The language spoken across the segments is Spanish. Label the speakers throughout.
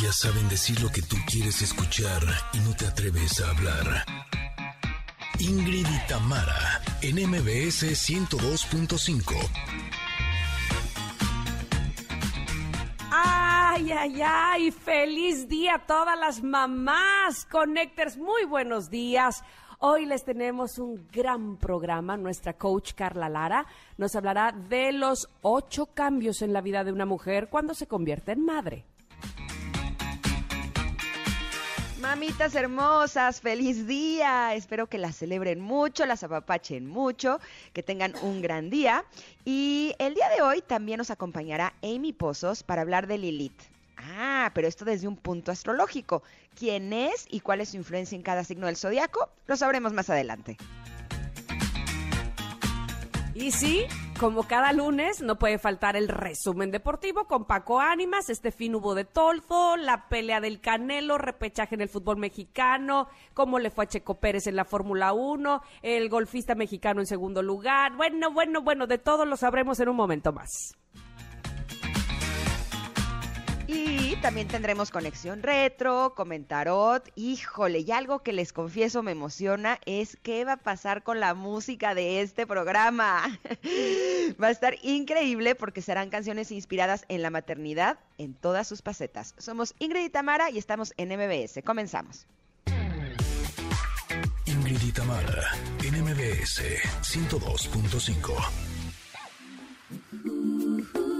Speaker 1: Ellas saben decir lo que tú quieres escuchar y no te atreves a hablar. Ingrid y Tamara, en MBS 102.5.
Speaker 2: Ay, ay, ay, feliz día a todas las mamás. Connectors, muy buenos días. Hoy les tenemos un gran programa. Nuestra coach Carla Lara nos hablará de los ocho cambios en la vida de una mujer cuando se convierte en madre.
Speaker 3: Mamitas hermosas, feliz día. Espero que las celebren mucho, las apapachen mucho, que tengan un gran día. Y el día de hoy también nos acompañará Amy Pozos para hablar de Lilith. Ah, pero esto desde un punto astrológico. ¿Quién es y cuál es su influencia en cada signo del zodiaco? Lo sabremos más adelante.
Speaker 2: Y sí, como cada lunes, no puede faltar el resumen deportivo con Paco Ánimas, este fin hubo de Tolfo, la pelea del Canelo, repechaje en el fútbol mexicano, cómo le fue a Checo Pérez en la Fórmula 1, el golfista mexicano en segundo lugar. Bueno, bueno, bueno, de todo lo sabremos en un momento más.
Speaker 3: Y también tendremos conexión retro, comentarot. Híjole, y algo que les confieso me emociona es qué va a pasar con la música de este programa. va a estar increíble porque serán canciones inspiradas en la maternidad en todas sus facetas. Somos Ingrid y Tamara y estamos en MBS. Comenzamos.
Speaker 1: Ingrid y Tamara, en MBS 102.5.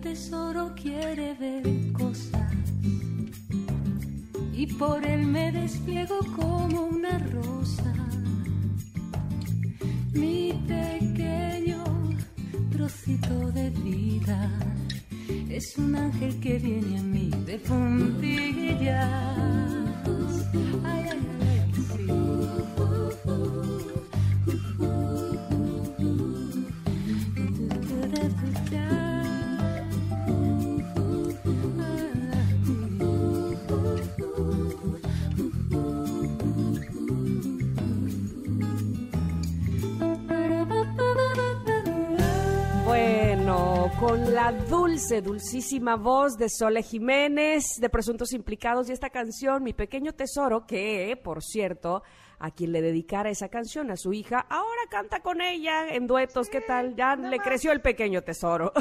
Speaker 4: Tesoro quiere ver cosas y por él me despliego como una rosa. Mi pequeño trocito de vida es un ángel que viene a mí de puntillas.
Speaker 2: La dulce, dulcísima voz de Sole Jiménez, de Presuntos Implicados, y esta canción, Mi Pequeño Tesoro, que, por cierto, a quien le dedicara esa canción, a su hija, ahora canta con ella en duetos, ¿qué tal? Ya le creció el pequeño tesoro,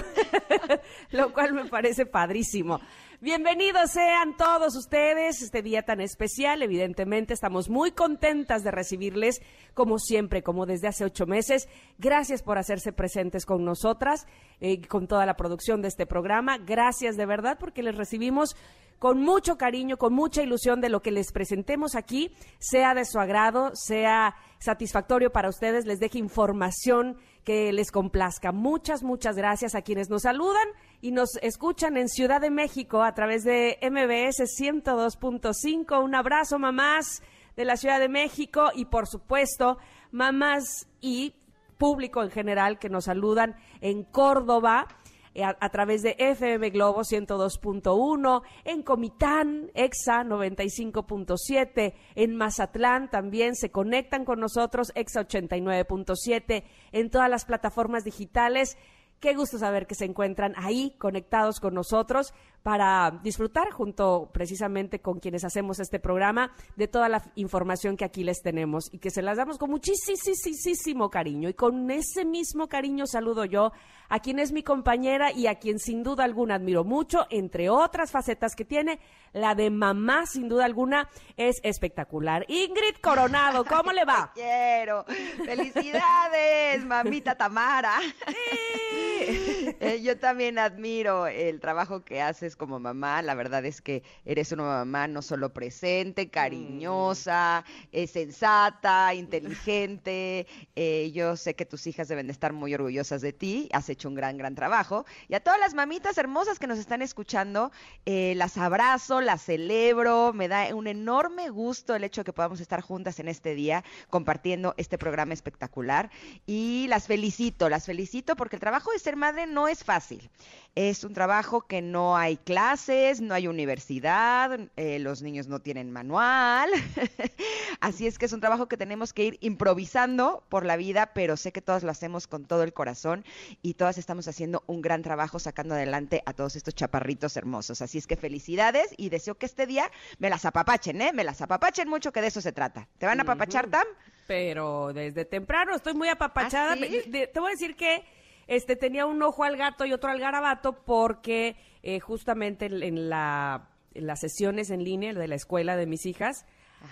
Speaker 2: lo cual me parece padrísimo. Bienvenidos sean todos ustedes este día tan especial. Evidentemente estamos muy contentas de recibirles, como siempre, como desde hace ocho meses. Gracias por hacerse presentes con nosotras, eh, con toda la producción de este programa. Gracias de verdad porque les recibimos con mucho cariño, con mucha ilusión de lo que les presentemos aquí, sea de su agrado, sea satisfactorio para ustedes, les deje información que les complazca. Muchas, muchas gracias a quienes nos saludan y nos escuchan en Ciudad de México a través de MBS 102.5. Un abrazo, mamás de la Ciudad de México y, por supuesto, mamás y público en general que nos saludan en Córdoba. Eh, a, a, través de FM Globo 102.1, en Comitán, EXA 95.7, en Mazatlán también se conectan con nosotros, EXA 89.7, en todas las plataformas digitales. Qué gusto saber que se encuentran ahí conectados con nosotros para disfrutar junto precisamente con quienes hacemos este programa de toda la información que aquí les tenemos y que se las damos con muchísimo cariño. Y con ese mismo cariño saludo yo a quien es mi compañera y a quien sin duda alguna admiro mucho, entre otras facetas que tiene, la de mamá sin duda alguna es espectacular. Ingrid Coronado, ¿cómo le va?
Speaker 3: Quiero. Felicidades, mamita Tamara.
Speaker 2: Sí.
Speaker 3: Eh, yo también admiro el trabajo que haces como mamá. La verdad es que eres una mamá no solo presente, cariñosa, eh, sensata, inteligente. Eh, yo sé que tus hijas deben de estar muy orgullosas de ti. Has hecho un gran, gran trabajo. Y a todas las mamitas hermosas que nos están escuchando, eh, las abrazo, las celebro. Me da un enorme gusto el hecho de que podamos estar juntas en este día compartiendo este programa espectacular. Y las felicito, las felicito porque el trabajo de ser madre no es fácil. Es un trabajo que no hay clases, no hay universidad, eh, los niños no tienen manual. Así es que es un trabajo que tenemos que ir improvisando por la vida, pero sé que todas lo hacemos con todo el corazón y todas estamos haciendo un gran trabajo sacando adelante a todos estos chaparritos hermosos. Así es que felicidades y deseo que este día me las apapachen, ¿eh? Me las apapachen mucho, que de eso se trata. ¿Te van a apapachar, Tam?
Speaker 2: Pero desde temprano estoy muy apapachada.
Speaker 3: ¿Ah, sí?
Speaker 2: Te voy a decir que este tenía un ojo al gato y otro al garabato porque eh, justamente en, en la, en las sesiones en línea de la escuela de mis hijas,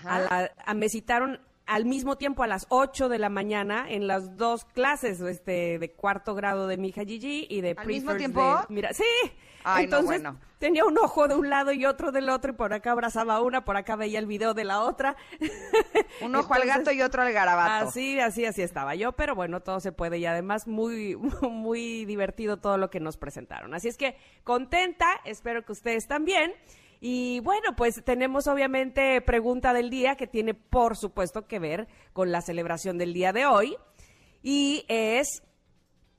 Speaker 2: a la- a- me citaron al mismo tiempo a las 8 de la mañana en las dos clases este de cuarto grado de mi hija Gigi y de
Speaker 3: ¿Al mismo tiempo?
Speaker 2: de- mira, sí.
Speaker 3: Ay, no,
Speaker 2: Entonces
Speaker 3: bueno.
Speaker 2: tenía un ojo de un lado y otro del otro y por acá abrazaba a una, por acá veía el video de la otra.
Speaker 3: Un ojo al
Speaker 2: Entonces,
Speaker 3: gato y otro al garabato.
Speaker 2: Así, así, así estaba yo, pero bueno, todo se puede y además muy, muy divertido todo lo que nos presentaron. Así es que contenta, espero que ustedes también. Y bueno, pues tenemos obviamente pregunta del día que tiene por supuesto que ver con la celebración del día de hoy. Y es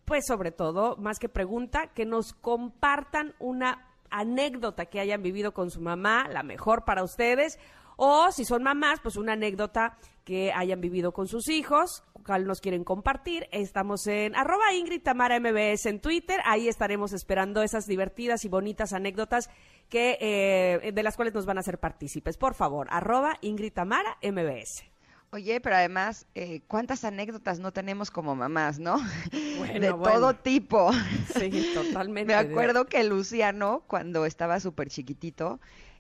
Speaker 2: pues sobre todo, más que pregunta, que nos compartan una anécdota que hayan vivido con su mamá, la mejor para ustedes, o si son mamás, pues una anécdota que hayan vivido con sus hijos, cuál nos quieren compartir. Estamos en arroba Ingrid Tamara MBS en Twitter, ahí estaremos esperando esas divertidas y bonitas anécdotas que eh, de las cuales nos van a hacer partícipes. Por favor, arroba Ingrid Tamara MBS.
Speaker 3: Oye, pero además, eh, ¿cuántas anécdotas no tenemos como mamás, no?
Speaker 2: Bueno,
Speaker 3: de
Speaker 2: bueno.
Speaker 3: todo tipo.
Speaker 2: Sí, totalmente.
Speaker 3: Me acuerdo que Luciano, cuando estaba súper chiquitito,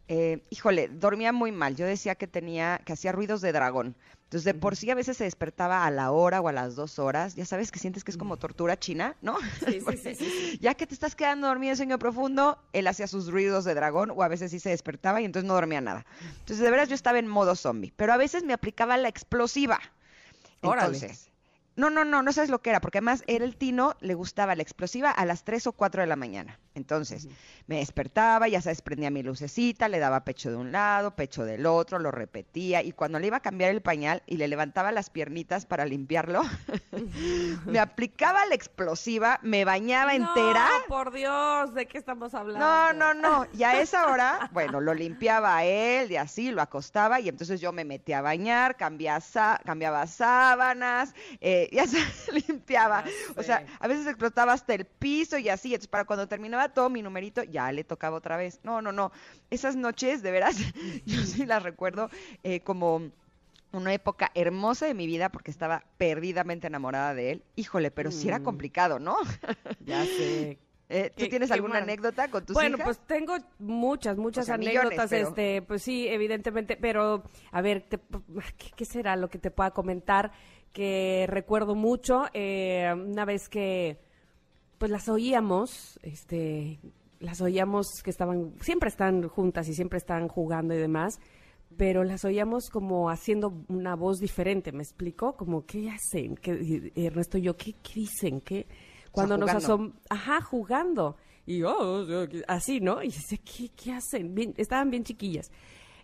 Speaker 3: eh, híjole, dormía muy mal. Yo decía que tenía, que hacía ruidos de dragón. Entonces, de por sí a veces se despertaba a la hora o a las dos horas. Ya sabes que sientes que es como tortura china, ¿no?
Speaker 2: Sí, sí, sí.
Speaker 3: Ya que te estás quedando dormido en sueño profundo, él hacía sus ruidos de dragón o a veces sí se despertaba y entonces no dormía nada. Entonces, de veras yo estaba en modo zombie, pero a veces me aplicaba la explosiva.
Speaker 2: Órale.
Speaker 3: No, no, no, no sabes lo que era, porque además era el tino, le gustaba la explosiva a las 3 o 4 de la mañana. Entonces, me despertaba, ya sabes, prendía mi lucecita, le daba pecho de un lado, pecho del otro, lo repetía, y cuando le iba a cambiar el pañal y le levantaba las piernitas para limpiarlo, me aplicaba la explosiva, me bañaba entera.
Speaker 2: No, por Dios, ¿de qué estamos hablando?
Speaker 3: No, no, no. Y a esa hora, bueno, lo limpiaba a él y así, lo acostaba y entonces yo me metía a bañar, cambiaba, cambiaba sábanas, eh, ya se limpiaba.
Speaker 2: Ya
Speaker 3: O sea, a veces explotaba hasta el piso y así. Entonces, para cuando terminaba todo mi numerito, ya le tocaba otra vez. No, no, no. Esas noches, de veras, yo sí las recuerdo eh, como una época hermosa de mi vida porque estaba perdidamente enamorada de él. Híjole, pero sí era
Speaker 2: Mm.
Speaker 3: complicado, ¿no?
Speaker 2: Ya sé.
Speaker 3: Eh, ¿Tú tienes alguna anécdota con tus
Speaker 2: Bueno,
Speaker 3: hijas?
Speaker 2: pues tengo muchas, muchas
Speaker 3: O sea, millones,
Speaker 2: anécdotas,
Speaker 3: pero-
Speaker 2: este, pues sí, evidentemente, pero a ver, te- ¿qué, qué será lo que te pueda comentar que recuerdo mucho? Eh, una vez que, pues las oíamos, este, las oíamos que estaban, siempre están juntas y siempre están jugando y demás, pero las oíamos como haciendo una voz diferente, ¿me explico? Como, ¿qué hacen? ¿Qué, Ernesto y yo, ¿qué, qué dicen? ¿Qué? Cuando nos
Speaker 3: jugando.
Speaker 2: asom ajá, jugando. Y oh, así, ¿no? Y dice, ¿qué, qué hacen? Bien, estaban bien chiquillas.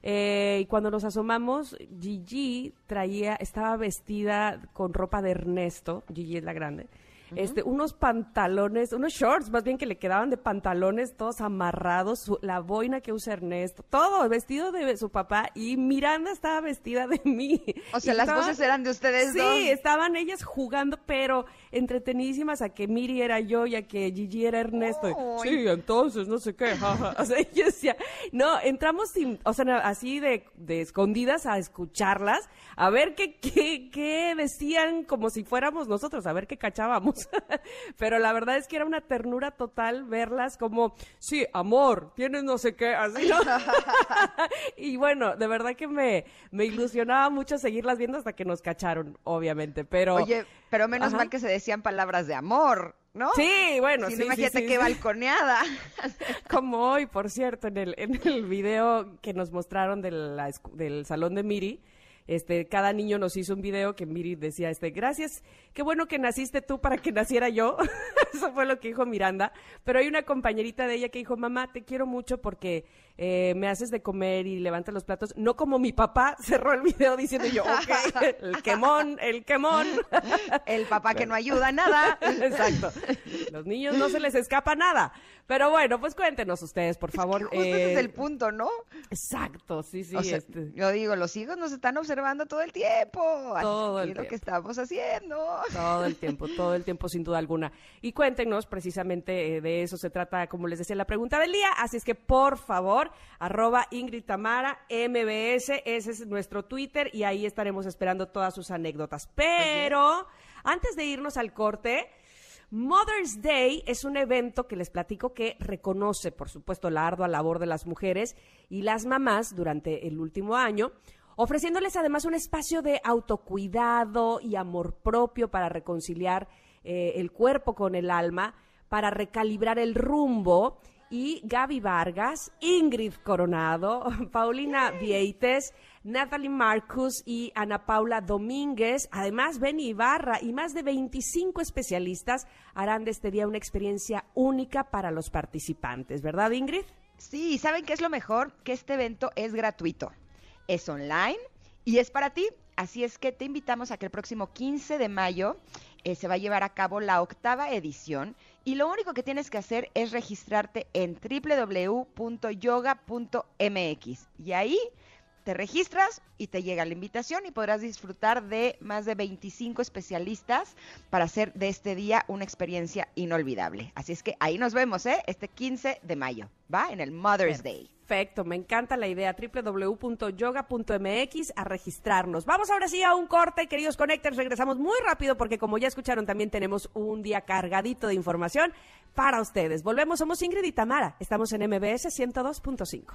Speaker 2: Eh, y cuando nos asomamos, Gigi traía, estaba vestida con ropa de Ernesto, Gigi es la grande, este, unos pantalones, unos shorts más bien que le quedaban de pantalones todos amarrados, su- la boina que usa Ernesto, todo vestido de su papá y Miranda estaba vestida de mí.
Speaker 3: O sea,
Speaker 2: Y
Speaker 3: las
Speaker 2: estaba-
Speaker 3: voces eran de ustedes
Speaker 2: Sí,
Speaker 3: dos.
Speaker 2: estaban ellas jugando, pero entretenidísimas a que Miri era yo y a que Gigi era Ernesto.
Speaker 3: Ay.
Speaker 2: Sí, entonces, no sé qué. jaja. O sea, yo decía, no, entramos sin, o sea, así de, de escondidas a escucharlas, a ver qué, qué, qué decían como si fuéramos nosotros, a ver qué cachábamos. pero la verdad es que era una ternura total verlas como, sí, amor, tienes no sé qué, así, ¿no? y bueno, de verdad que me, me ilusionaba mucho seguirlas viendo hasta que nos cacharon, obviamente, pero...
Speaker 3: Oye, pero menos
Speaker 2: Ajá.
Speaker 3: mal que se decían palabras de amor. ¿no?
Speaker 2: Sí, bueno,
Speaker 3: Si
Speaker 2: sí,
Speaker 3: no, imagínate
Speaker 2: sí,
Speaker 3: qué
Speaker 2: sí.
Speaker 3: balconeada.
Speaker 2: Como hoy, por cierto, en el, en el video que nos mostraron de la del salón de Miri, este, cada niño nos hizo un video que Miri decía, este, gracias, qué bueno que naciste tú para que naciera yo. Eso fue lo que dijo Miranda. Pero hay una compañerita de ella que dijo, mamá, te quiero mucho porque eh, me haces de comer y levantas los platos. No como mi papá cerró el video diciendo yo, ok, el quemón, el quemón.
Speaker 3: El papá que no ayuda a nada.
Speaker 2: Exacto. Los niños no se les escapa nada. Pero bueno, pues cuéntenos ustedes, por favor.
Speaker 3: Justo ese es
Speaker 2: eh,
Speaker 3: el punto, ¿no?
Speaker 2: Exacto, sí, sí.
Speaker 3: o sea,
Speaker 2: este,
Speaker 3: yo digo, los hijos nos están observando todo el tiempo.
Speaker 2: Todo el
Speaker 3: lo que
Speaker 2: tiempo.
Speaker 3: estamos haciendo.
Speaker 2: Todo el tiempo, todo el tiempo, sin duda alguna. Y cuéntenos, precisamente eh, de eso se trata, como les decía, la pregunta del día. Así es que, por favor, arroba Ingrid Tamara, MBS, ese es nuestro Twitter y ahí estaremos esperando todas sus anécdotas. Pero, antes de irnos al corte, Mother's Day es un evento que les platico que reconoce, por supuesto, la ardua labor de las mujeres y las mamás durante el último año, ofreciéndoles además un espacio de autocuidado y amor propio para reconciliar eh, el cuerpo con el alma, para recalibrar el rumbo. Y Gaby Vargas, Ingrid Coronado, Paulina Vieites, Natalie Marcus y Ana Paula Domínguez, además Benny Ibarra y más de 25 especialistas harán de este día una experiencia única para los participantes, ¿verdad Ingrid?
Speaker 3: Sí, ¿saben qué es lo mejor? Que este evento es gratuito. Es online y es para ti. Así es que te invitamos a que el próximo 15 de mayo eh, se va a llevar a cabo la octava edición y lo único que tienes que hacer es registrarte en www.yoga.mx y ahí te registras y te llega la invitación y podrás disfrutar de más de 25 especialistas para hacer de este día una experiencia inolvidable. Así es que ahí nos vemos, ¿eh? Este 15 de mayo, ¿va? En el Mother's Day.
Speaker 2: Perfecto, me encanta la idea. www.yoga.mx a registrarnos. Vamos ahora sí a un corte, queridos connectors. Regresamos muy rápido porque como ya escucharon también tenemos un día cargadito de información para ustedes. Volvemos, somos Ingrid y Tamara. Estamos en MBS 102.5.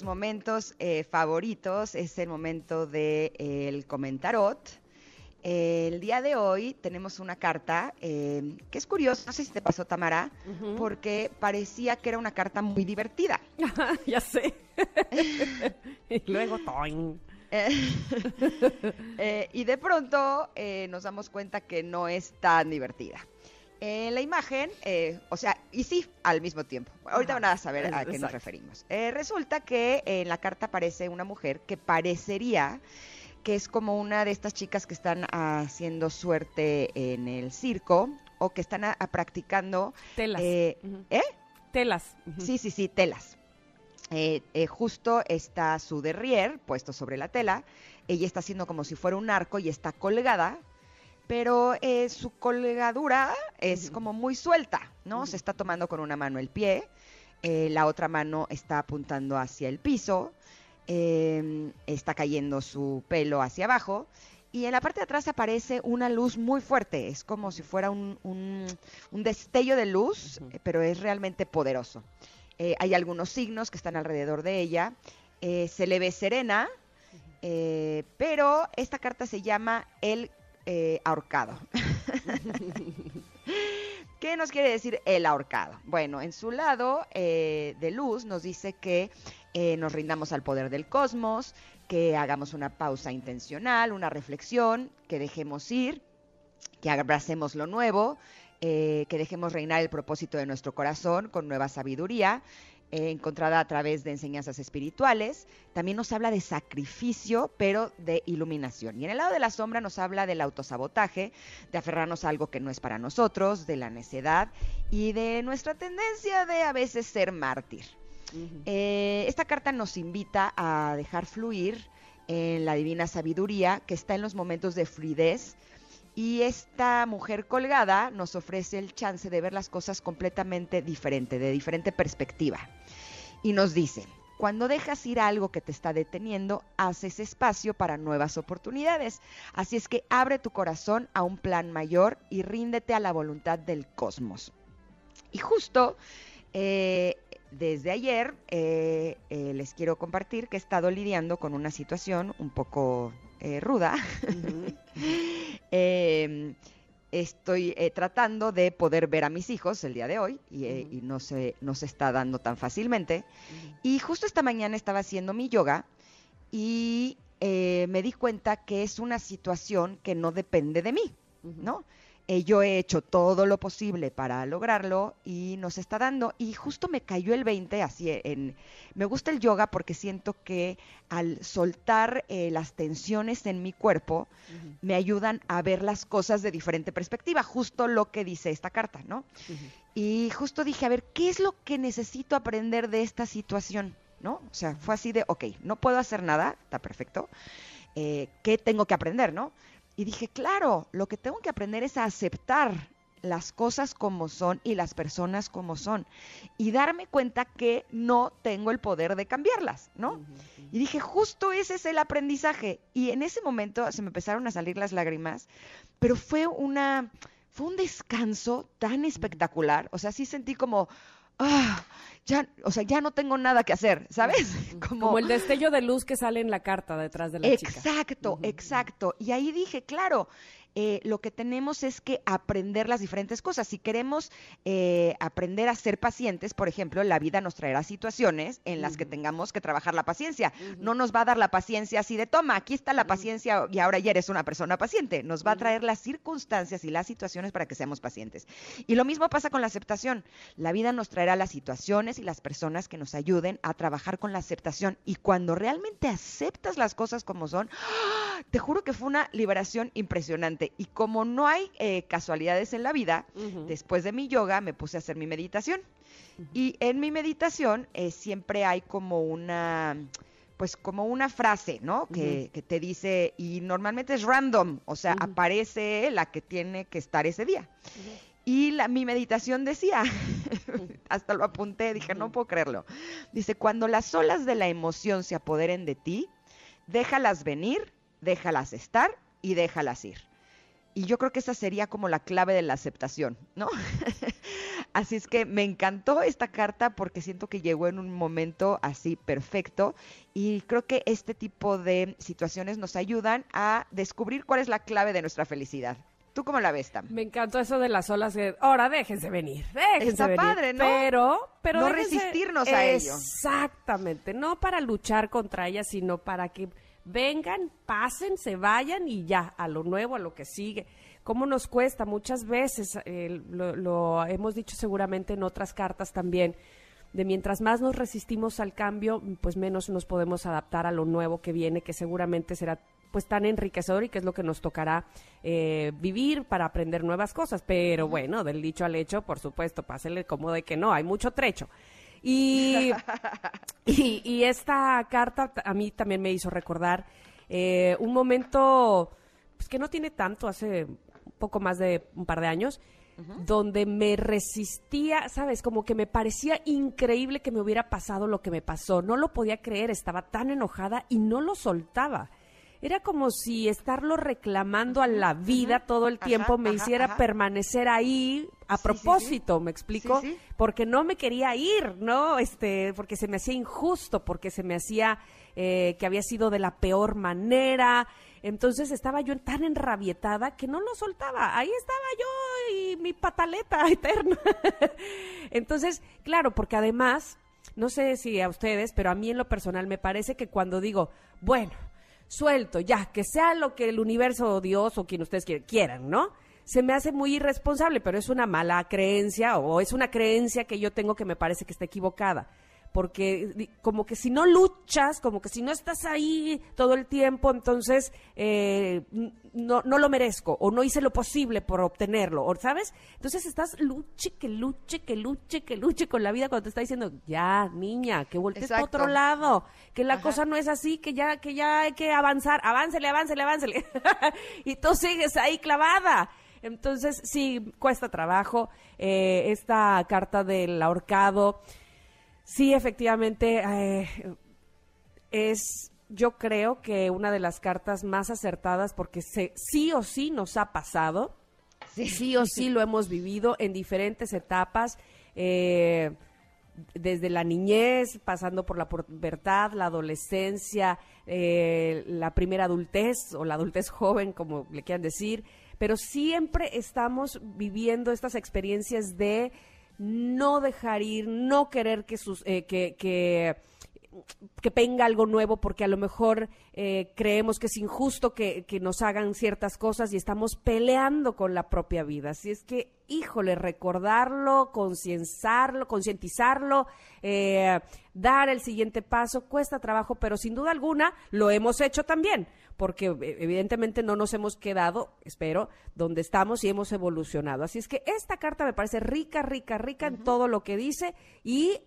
Speaker 3: Nuestros momentos eh, favoritos es el momento del comentarot. Eh, el día de hoy tenemos una carta eh, que es curiosa, no sé si te pasó Tamara, porque parecía que era una carta muy divertida.
Speaker 2: ya sé. y luego, toing.
Speaker 3: Eh, y de pronto eh, nos damos cuenta que no es tan divertida. En la imagen, eh, o sea, y sí, al mismo tiempo. Ahorita
Speaker 2: Ajá,
Speaker 3: van a saber a qué nos
Speaker 2: exacto.
Speaker 3: referimos. Eh, resulta que en la carta aparece una mujer que parecería que es como una de estas chicas que están haciendo suerte en el circo o que están a- a practicando.
Speaker 2: Telas.
Speaker 3: eh,
Speaker 2: Ujú.
Speaker 3: ¿Eh?
Speaker 2: Telas. Ujú.
Speaker 3: Sí, sí, sí, telas. Eh, eh, justo está su derrier puesto sobre la tela. Ella está haciendo como si fuera un arco y está colgada, pero eh, su colgadura es como muy suelta, ¿no? Se está tomando con una mano el pie, eh, la otra mano está apuntando hacia el piso, eh, está cayendo su pelo hacia abajo. Y en la parte de atrás aparece una luz muy fuerte, es como si fuera un, un- un destello de luz,
Speaker 2: Ujú.
Speaker 3: eh, pero es realmente poderoso. Eh, hay algunos signos que están alrededor de ella. Eh, se le ve serena, eh, pero esta carta se llama el eh, ahorcado. ¿Qué nos quiere decir el ahorcado? Bueno, en su lado eh, de luz nos dice que eh, nos rindamos al poder del cosmos, que hagamos una pausa intencional, una reflexión, que dejemos ir, que abracemos lo nuevo, eh, que dejemos reinar el propósito de nuestro corazón con nueva sabiduría, eh, encontrada a través de enseñanzas espirituales. También nos habla de sacrificio, pero de iluminación. Y en el lado de la sombra nos habla del autosabotaje, de aferrarnos a algo que no es para nosotros, de la necedad y de nuestra tendencia de a veces ser mártir. Eh, esta carta nos invita a dejar fluir en la divina sabiduría que está en los momentos de fluidez. Y esta mujer colgada nos ofrece el chance de ver las cosas completamente diferente, de diferente perspectiva. Y nos dice, cuando dejas ir algo que te está deteniendo, haces espacio para nuevas oportunidades. Así es que abre tu corazón a un plan mayor y ríndete a la voluntad del cosmos. Y justo eh, desde ayer eh, eh, les quiero compartir que he estado lidiando con una situación un poco eh, ruda. Eh, estoy eh, tratando de poder ver a mis hijos el día de hoy y, eh, y no, se, no se está dando tan fácilmente. Y justo esta mañana estaba haciendo mi yoga y eh, me di cuenta que es una situación que no depende de mí, ¿no? Eh, yo he hecho todo lo posible para lograrlo y nos está dando. Y justo me cayó el 20 así en... Me gusta el yoga porque siento que al soltar eh, las tensiones en mi cuerpo me ayudan a ver las cosas de diferente perspectiva, justo lo que dice esta carta, ¿no? Y justo dije, a ver, ¿qué es lo que necesito aprender de esta situación? ¿No? O sea, fue así de, ok, no puedo hacer nada, está perfecto. Eh, ¿Qué tengo que aprender, no? Y dije, claro, lo que tengo que aprender es a aceptar las cosas como son y las personas como son. Y darme cuenta que no tengo el poder de cambiarlas, ¿no? Y dije, justo ese es el aprendizaje. Y en ese momento se me empezaron a salir las lágrimas, pero fue una, fue un descanso tan espectacular. O sea, sí sentí como, ah, ya, o sea, ya no tengo nada que hacer, ¿sabes?
Speaker 2: Como el destello de luz que sale en la carta detrás de la chica.
Speaker 3: Exacto, exacto. Y ahí dije, claro, eh, lo que tenemos es que aprender las diferentes cosas. Si queremos eh, aprender a ser pacientes, por ejemplo, la vida nos traerá situaciones en las que tengamos que trabajar la paciencia. No nos va a dar la paciencia así de, toma, aquí está la paciencia y ahora ya eres una persona paciente. Nos va a traer las circunstancias y las situaciones para que seamos pacientes. Y lo mismo pasa con la aceptación. La vida nos traerá las situaciones y las personas que nos ayuden a trabajar con la aceptación. Y cuando realmente aceptas las cosas como son, ¡ah! te juro que fue una liberación impresionante. Y como no hay eh, casualidades en la vida, después de mi yoga me puse a hacer mi meditación. Y en mi meditación eh, siempre hay como una, pues como una frase, ¿no? Que, que te dice, y normalmente es random, o sea, aparece la que tiene que estar ese día. Y la, mi meditación decía, hasta lo apunté, dije, no puedo creerlo. Dice, cuando las olas de la emoción se apoderen de ti, déjalas venir, déjalas estar y déjalas ir. Y yo creo que esa sería como la clave de la aceptación, ¿no? así es que me encantó esta carta porque siento que llegó en un momento así perfecto y creo que este tipo de situaciones nos ayudan a descubrir cuál es la clave de nuestra felicidad. ¿Tú cómo la ves, Tam?
Speaker 2: Me encantó eso de las olas. Ahora déjense venir, déjense
Speaker 3: Está
Speaker 2: venir.
Speaker 3: padre, ¿no?
Speaker 2: Pero, pero
Speaker 3: No
Speaker 2: déjense-
Speaker 3: resistirnos a ello.
Speaker 2: Exactamente, no para luchar contra ellas, sino para que vengan, pasen, se vayan y ya, a lo nuevo, a lo que sigue. ¿Cómo nos cuesta? Muchas veces, eh, lo, lo hemos dicho seguramente en otras cartas también, de mientras más nos resistimos al cambio, pues menos nos podemos adaptar a lo nuevo que viene, que seguramente será pues tan enriquecedor y que es lo que nos tocará eh, vivir para aprender nuevas cosas. Pero bueno, del dicho al hecho, por supuesto, pásele como de que no, hay mucho trecho. Y, y, y esta carta a mí también me hizo recordar eh, un momento pues, que no tiene tanto, hace poco más de un par de años, donde me resistía, ¿sabes? Como que me parecía increíble que me hubiera pasado lo que me pasó. No lo podía creer, estaba tan enojada y no lo soltaba. Era como si estarlo reclamando a la vida todo el
Speaker 3: Ajá,
Speaker 2: tiempo me
Speaker 3: ajá,
Speaker 2: hiciera
Speaker 3: ajá.
Speaker 2: permanecer ahí a
Speaker 3: Sí, sí, sí.
Speaker 2: propósito, ¿me explico?
Speaker 3: Sí, sí.
Speaker 2: porque no me quería ir, ¿no? Este, porque se me hacía injusto, porque se me hacía eh, que había sido de la peor manera. Entonces estaba yo tan enrabietada que no lo soltaba. Ahí estaba yo y mi pataleta eterna. Entonces, claro, porque además, no sé si a ustedes, pero a mí en lo personal me parece que cuando digo, bueno, suelto, ya, que sea lo que el universo o Dios o quien ustedes quieran, ¿no? se me hace muy irresponsable, pero es una mala creencia o es una creencia que yo tengo que me parece que está equivocada. Porque como que si no luchas, como que si no estás ahí todo el tiempo, entonces eh, no, no lo merezco o no hice lo posible por obtenerlo, o, ¿sabes? Entonces estás luche, que luche, que luche, que luche con la vida cuando te está diciendo, ya, niña, que voltees
Speaker 3: Exacto.
Speaker 2: otro lado, que la
Speaker 3: Ajá.
Speaker 2: cosa no es así, que ya, que ya hay que avanzar, aváncele, aváncele, aváncele. y tú sigues ahí clavada. Entonces, sí, cuesta trabajo. Eh, esta carta del ahorcado, sí, efectivamente, eh, es, yo creo que una de las cartas más acertadas porque se, sí o sí nos ha pasado. Sí. O sí lo hemos vivido en diferentes etapas, eh, desde la niñez, pasando por la pubertad, la adolescencia, eh, la primera adultez o la adultez joven, como le quieran decir, pero siempre estamos viviendo estas experiencias de no dejar ir, no querer que, sus, eh, que, que que venga algo nuevo porque a lo mejor eh, creemos que es injusto que, que nos hagan ciertas cosas y estamos peleando con la propia vida. Así es que, híjole, recordarlo, concienzarlo, concientizarlo, eh, dar el siguiente paso, cuesta trabajo, pero sin duda alguna lo hemos hecho también, porque eh, evidentemente no nos hemos quedado, espero, donde estamos y hemos evolucionado. Así es que esta carta me parece rica, rica, rica en todo lo que dice y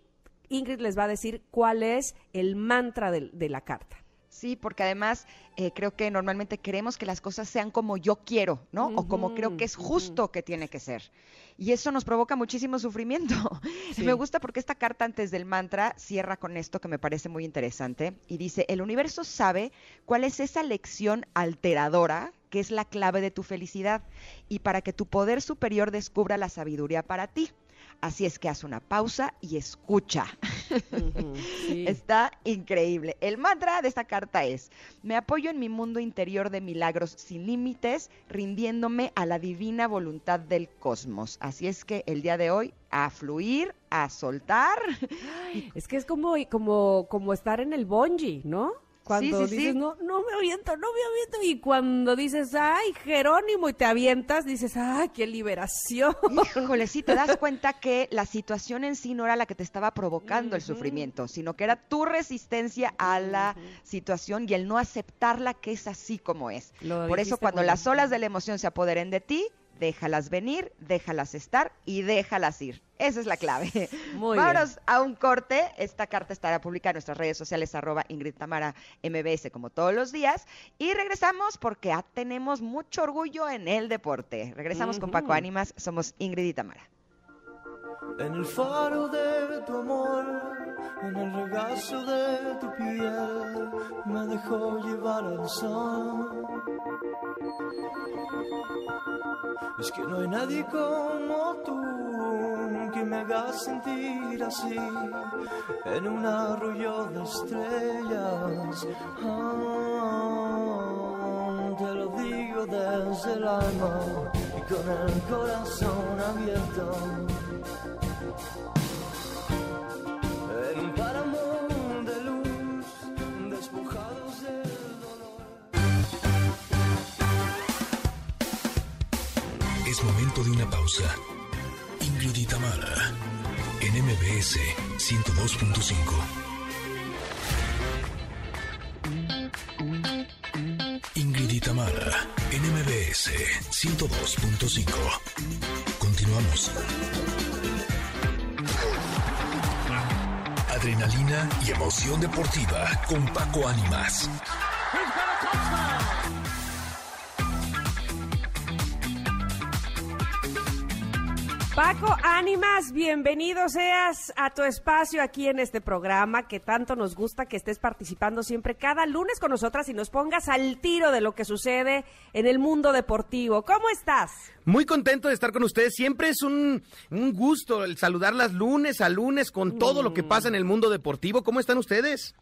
Speaker 2: Ingrid les va a decir cuál es el mantra de, de la carta.
Speaker 3: Sí, porque además eh, creo que normalmente queremos que las cosas sean como yo quiero, ¿no? O como creo que es justo que tiene que ser. Y eso nos provoca muchísimo sufrimiento.
Speaker 2: Sí.
Speaker 3: Me gusta porque esta carta antes del mantra cierra con esto que me parece muy interesante y dice, el universo sabe cuál es esa lección alteradora que es la clave de tu felicidad y para que tu poder superior descubra la sabiduría para ti. Así es que haz una pausa y escucha.
Speaker 2: Sí.
Speaker 3: Está increíble. El mantra de esta carta es, me apoyo en mi mundo interior de milagros sin límites, rindiéndome a la divina voluntad del cosmos. Así es que el día de hoy, a fluir, a soltar.
Speaker 2: Es que es como, como, como estar en el bungee, ¿no? Cuando
Speaker 3: Sí, sí,
Speaker 2: dices,
Speaker 3: sí.
Speaker 2: no, no me aviento, no me aviento. Y cuando dices, ay, Jerónimo, y te avientas, dices, ay, qué liberación.
Speaker 3: Híjole, sí te das cuenta que la situación en sí no era la que te estaba provocando el sufrimiento, sino que era tu resistencia a la situación y el no aceptarla que es así como es.
Speaker 2: Lo
Speaker 3: Por eso cuando las olas de la emoción se apoderen de ti, déjalas venir, déjalas estar y déjalas ir. Esa es la clave.
Speaker 2: Muy
Speaker 3: Vámonos a un corte. Esta carta estará publicada en nuestras redes sociales, arroba Ingrid Tamara MBS, como todos los días. Y regresamos porque ya tenemos mucho orgullo en el deporte. Regresamos con Paco. Ánimas. Somos Ingrid y Tamara.
Speaker 5: En el faro de tu amor, en el regazo de tu piel, me dejó llevar al sol. Es que no hay nadie como tú que me haga sentir así en un arroyo de estrellas. Ah, te lo digo desde el alma y con el corazón abierto.
Speaker 1: Es momento de una pausa. Ingrid y Tamara, en MBS 102.5. Ingrid y Tamara, en MBS 102.5. Continuamos. Adrenalina y emoción deportiva con Paco Ánimas.
Speaker 2: Paco Ánimas, bienvenido seas a tu espacio aquí en este programa que tanto nos gusta que estés participando siempre cada lunes con nosotras y nos pongas al tiro de lo que sucede en el mundo deportivo. ¿Cómo estás?
Speaker 6: Muy contento de estar con ustedes. Siempre es un, un gusto el saludarlas lunes a lunes con todo lo que pasa en el mundo deportivo. ¿Cómo están ustedes?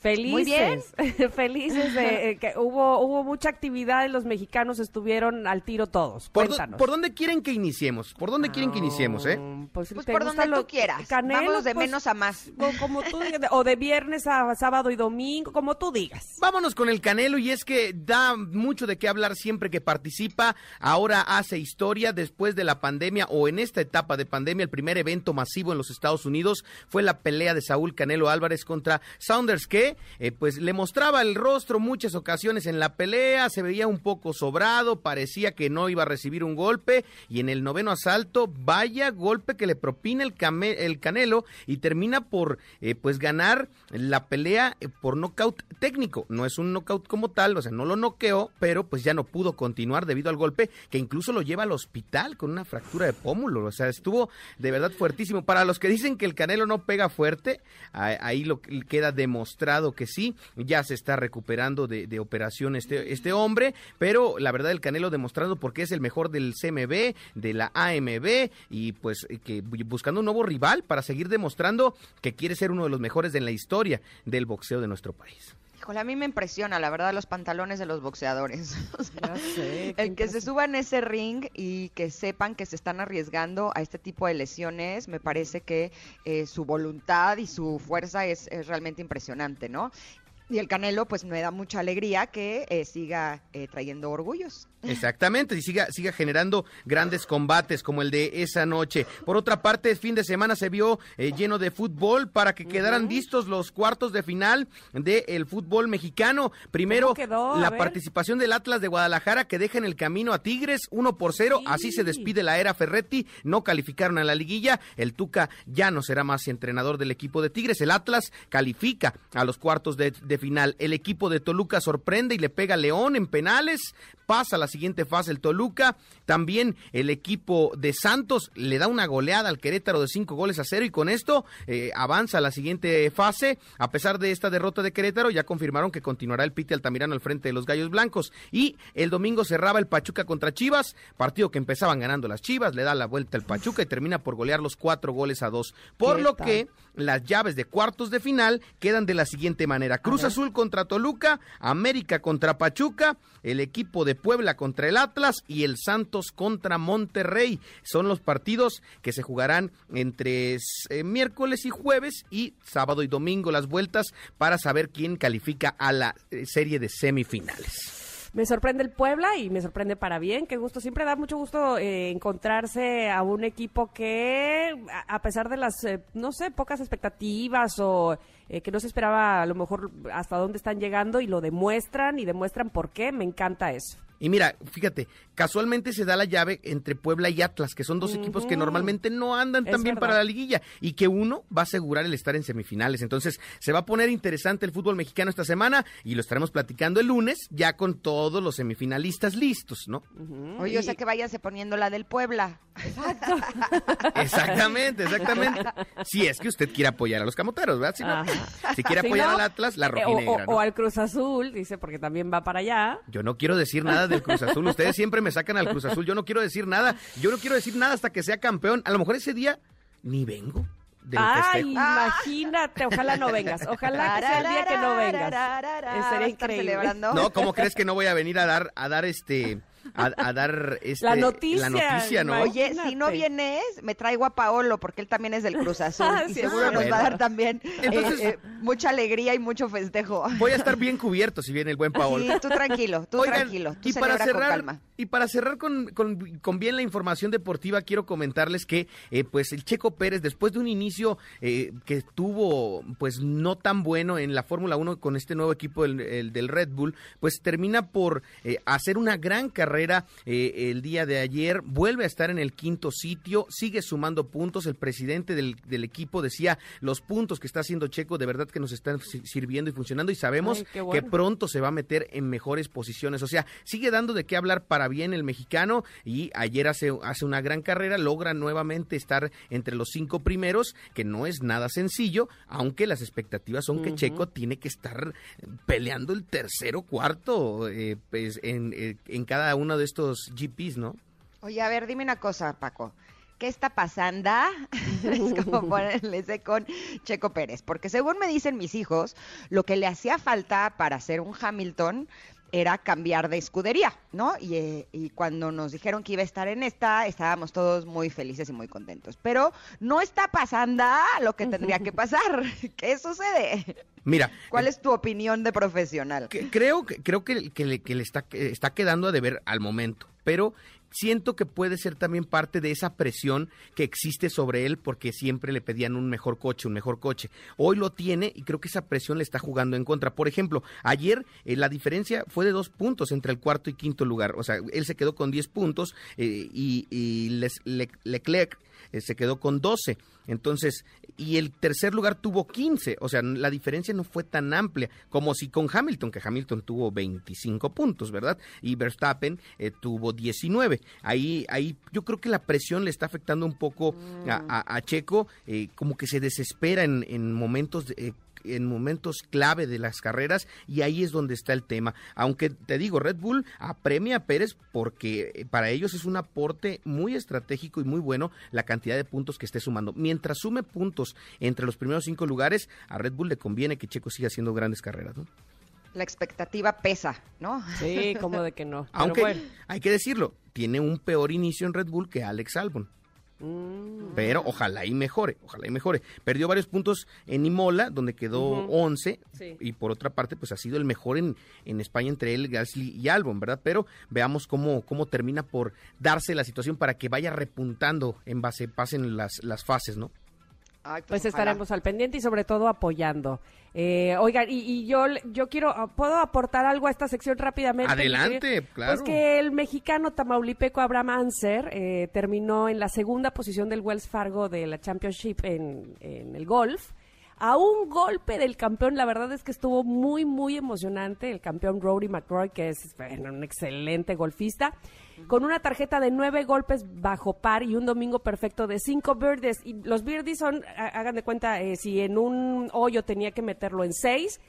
Speaker 2: Felices,
Speaker 3: Muy bien.
Speaker 2: felices de eh, que hubo hubo mucha actividad y los mexicanos estuvieron al tiro todos.
Speaker 6: ¿Por,
Speaker 2: Cuéntanos.
Speaker 6: por dónde quieren que iniciemos? ¿Por dónde quieren que iniciemos, eh?
Speaker 2: Ah, Pues,
Speaker 3: Pues
Speaker 2: ¿te
Speaker 3: por
Speaker 2: gusta
Speaker 3: donde
Speaker 2: lo-
Speaker 3: tú quieras.
Speaker 2: Canelo,
Speaker 3: Vámonos de
Speaker 2: pues,
Speaker 3: menos a más.
Speaker 2: o Como tú digas, o de viernes a sábado y domingo, como tú digas.
Speaker 6: Vámonos con el Canelo y es que da mucho de qué hablar siempre que participa. Ahora hace historia después de la pandemia o en esta etapa de pandemia. El primer evento masivo en los Estados Unidos fue la pelea de Saúl Canelo Álvarez contra Saunders que eh, pues le mostraba el rostro muchas ocasiones en la pelea. Se veía un poco sobrado, parecía que no iba a recibir un golpe y en el noveno asalto vaya golpe que le propina el, Came- el Canelo y termina por eh, pues ganar la pelea eh, por nocaut técnico. No es un nocaut como tal, o sea, no lo noqueó, pero pues ya no pudo continuar debido al golpe que incluso lo lleva al hospital con una fractura de pómulo. O sea, estuvo de verdad fuertísimo. Para los que dicen que el Canelo no pega fuerte, ahí lo que- queda demostrado que sí, ya se está recuperando de, de operación este, este hombre, pero la verdad el Canelo demostrando porque es el mejor del CMB, de la AMB y pues eh, que bu- buscando un nuevo rival para seguir demostrando que quiere ser uno de los mejores en la historia del boxeo de nuestro país.
Speaker 3: Híjole, a mí me impresiona, la verdad, los pantalones de los boxeadores. O sea,
Speaker 2: sé,
Speaker 3: el que se
Speaker 2: impresión.
Speaker 3: suba en ese ring y que sepan que se están arriesgando a este tipo de lesiones, me parece que eh, su voluntad y su fuerza es, es realmente impresionante, ¿no? Y el Canelo, pues me da mucha alegría que eh, siga eh, trayendo orgullos.
Speaker 6: Exactamente, y siga, siga generando grandes combates como el de esa noche. Por otra parte, el fin de semana se vio eh, lleno de fútbol para que quedaran vistos los cuartos de final del fútbol mexicano. Primero, la
Speaker 2: ver.
Speaker 6: participación del Atlas de Guadalajara que deja en el camino a Tigres 1 por 0.
Speaker 2: Sí.
Speaker 6: Así se despide la era Ferretti. No calificaron a la liguilla. El Tuca ya no será más entrenador del equipo de Tigres. El Atlas califica a los cuartos de, de final. El equipo de Toluca sorprende y le pega a León en penales. Pasa a la siguiente fase el Toluca. También el equipo de Santos le da una goleada al Querétaro de cinco goles a cero y con esto eh, avanza a la siguiente fase. A pesar de esta derrota de Querétaro, ya confirmaron que continuará el Piti Altamirano al frente de los Gallos Blancos. Y el domingo cerraba el Pachuca contra Chivas, partido que empezaban ganando las Chivas, le da la vuelta el Pachuca y termina por golear los cuatro goles a dos. Por
Speaker 2: ¿Qué
Speaker 6: lo
Speaker 2: tal?
Speaker 6: que las llaves de cuartos de final quedan de la siguiente manera. Cruz Azul contra Toluca, América contra Pachuca, el equipo de Puebla contra el Atlas y el Santos contra Monterrey. Son los partidos que se jugarán entre eh, miércoles y jueves y sábado y domingo las vueltas para saber quién califica a la eh, serie de semifinales.
Speaker 2: Me sorprende el Puebla y me sorprende para bien. Qué gusto. Siempre da mucho gusto eh, encontrarse a un equipo que, a, pesar de las, eh, no sé, pocas expectativas o eh, que no se esperaba a lo mejor hasta dónde están llegando y lo demuestran y demuestran por qué. Me encanta eso.
Speaker 6: Y mira, fíjate, casualmente se da la llave entre Puebla y Atlas, que son dos equipos que normalmente no andan
Speaker 2: Es
Speaker 6: tan bien
Speaker 2: verdad.
Speaker 6: para la liguilla y que uno va a asegurar el estar en semifinales. Entonces, se va a poner interesante el fútbol mexicano esta semana y lo estaremos platicando el lunes ya con todos los semifinalistas listos, ¿no?
Speaker 3: Oye, o sea que váyase poniendo la del Puebla.
Speaker 6: Exactamente, exactamente. Si es que usted quiere apoyar a los camoteros, ¿verdad? Si, no, si quiere
Speaker 2: Si
Speaker 6: apoyar
Speaker 2: no,
Speaker 6: al Atlas, la
Speaker 2: eh, o,
Speaker 6: rojinegra,
Speaker 2: o-
Speaker 6: ¿no?
Speaker 2: o al Cruz Azul, dice, porque también va para allá.
Speaker 6: Yo no quiero decir nada del Cruz Azul. Ustedes siempre me sacan al Cruz Azul. Yo no quiero decir nada. Yo no quiero decir nada hasta que sea campeón. A lo mejor ese día ni vengo del
Speaker 2: Ay,
Speaker 6: festejo.
Speaker 2: imagínate, ojalá no vengas, ojalá que sea el día que no vengas. Eh,
Speaker 3: ¿Va a
Speaker 2: Sería increíble.
Speaker 6: No, ¿cómo crees que no voy a venir a dar, a dar este, a, a dar este,
Speaker 2: La noticia,
Speaker 6: la noticia, ¿no?
Speaker 3: Oye, si no vienes, me traigo a Paolo porque él también es del Cruz Azul y
Speaker 2: Sí,
Speaker 3: seguro nos va a dar también eh,
Speaker 6: Entonces-
Speaker 3: eh, mucha alegría y mucho festejo.
Speaker 6: Voy a estar bien cubierto si viene el buen Paolo.
Speaker 3: Sí, tú tranquilo, tú
Speaker 6: Oigan,
Speaker 3: tranquilo, tú
Speaker 6: y para cerrar,
Speaker 3: con calma.
Speaker 6: y para cerrar con, con- con bien la información deportiva, quiero comentarles que eh, pues el Checo Pérez, después de un inicio eh, que tuvo pues no tan bueno en la Fórmula 1 con este nuevo equipo del, el del Red Bull, pues termina por eh, hacer una gran carrera eh, el día de ayer, vuelve a estar en el quinto sitio, sigue sumando puntos, el presidente del, del equipo decía los puntos que está haciendo Checo de verdad que nos están si- sirviendo y funcionando y sabemos
Speaker 2: Ay, qué
Speaker 6: que
Speaker 2: bueno.
Speaker 6: pronto se va a meter en mejores posiciones. O sea, sigue dando de qué hablar para bien el mexicano y ayer hace, hace una gran carrera, logra nuevamente estar entre los cinco primeros, que no es nada sencillo, aunque las expectativas son que Checo tiene que estar peleando el tercero, cuarto eh, pues, en, eh, en cada uno de estos GPs, ¿no?
Speaker 3: Oye, a ver, dime una cosa, Paco. ¿qué está pasando? es como ponerle ese con Checo Pérez, porque según me dicen mis hijos, lo que le hacía falta para ser un Hamilton era cambiar de escudería, ¿no? Y, eh, y cuando nos dijeron que iba a estar en esta, estábamos todos muy felices y muy contentos. Pero no está pasando lo que tendría que pasar. ¿Qué sucede?
Speaker 6: Mira,
Speaker 3: ¿Cuál es tu opinión de profesional?
Speaker 6: que- creo que creo que, que le, que le está, está quedando a deber al momento, pero siento que puede ser también parte de esa presión que existe sobre él porque siempre le pedían un mejor coche, un mejor coche. Hoy lo tiene y creo que esa presión le está jugando en contra. Por ejemplo, ayer eh, la diferencia fue de dos puntos entre el cuarto y quinto lugar. O sea, él se quedó con 10 puntos eh, y, y Les- Le- Leclerc eh, se quedó con 12. Entonces, y el tercer lugar tuvo 15. O sea, la diferencia no fue tan amplia como si con Hamilton, que Hamilton tuvo 25 puntos, ¿verdad? Y Verstappen eh, tuvo 19. Ahí, ahí yo creo que la presión le está afectando un poco a, a- a Checo, eh, como que se desespera en, en momentos de- eh, en momentos clave de las carreras y ahí es donde está el tema. Aunque te digo, Red Bull apremia a Pérez porque eh, para ellos es un aporte muy estratégico y muy bueno la cantidad de puntos que esté sumando. Mientras sume puntos entre los primeros cinco lugares, a Red Bull le conviene que Checo siga haciendo grandes carreras. ¿no?
Speaker 3: La expectativa pesa, ¿no?
Speaker 2: Sí, como de que no. Pero
Speaker 6: Aunque
Speaker 2: bueno.
Speaker 6: hay que decirlo, tiene un peor inicio en Red Bull que Alex Albon.
Speaker 2: Mm.
Speaker 6: Pero ojalá y mejore, ojalá y mejore. Perdió varios puntos en Imola, donde quedó
Speaker 2: Ujú.
Speaker 6: 11,
Speaker 2: Sí.
Speaker 6: y por otra parte, pues ha sido el mejor en, en España entre él, Gasly y Albon, ¿verdad? Pero veamos cómo, cómo termina por darse la situación para que vaya repuntando en base, pasen las, las fases, ¿no?
Speaker 3: Ay,
Speaker 2: Pues
Speaker 3: ojalá.
Speaker 2: estaremos al pendiente y sobre todo apoyando. Eh, oigan, y, y yo, yo quiero, ah, ¿puedo aportar algo a esta sección rápidamente?
Speaker 6: Adelante,
Speaker 2: querido?
Speaker 6: claro.
Speaker 2: Pues que el mexicano tamaulipeco Abraham Anser eh, terminó en la segunda posición del Wells Fargo de la Championship en, en el golf. A un golpe del campeón, la verdad es que estuvo muy, muy emocionante. El campeón Rory McIlroy, que es bueno, un excelente golfista, con una tarjeta de nueve golpes bajo par y un domingo perfecto de cinco birdies. Y los birdies son, hagan de cuenta, eh, si en un hoyo tenía que meterlo en seis,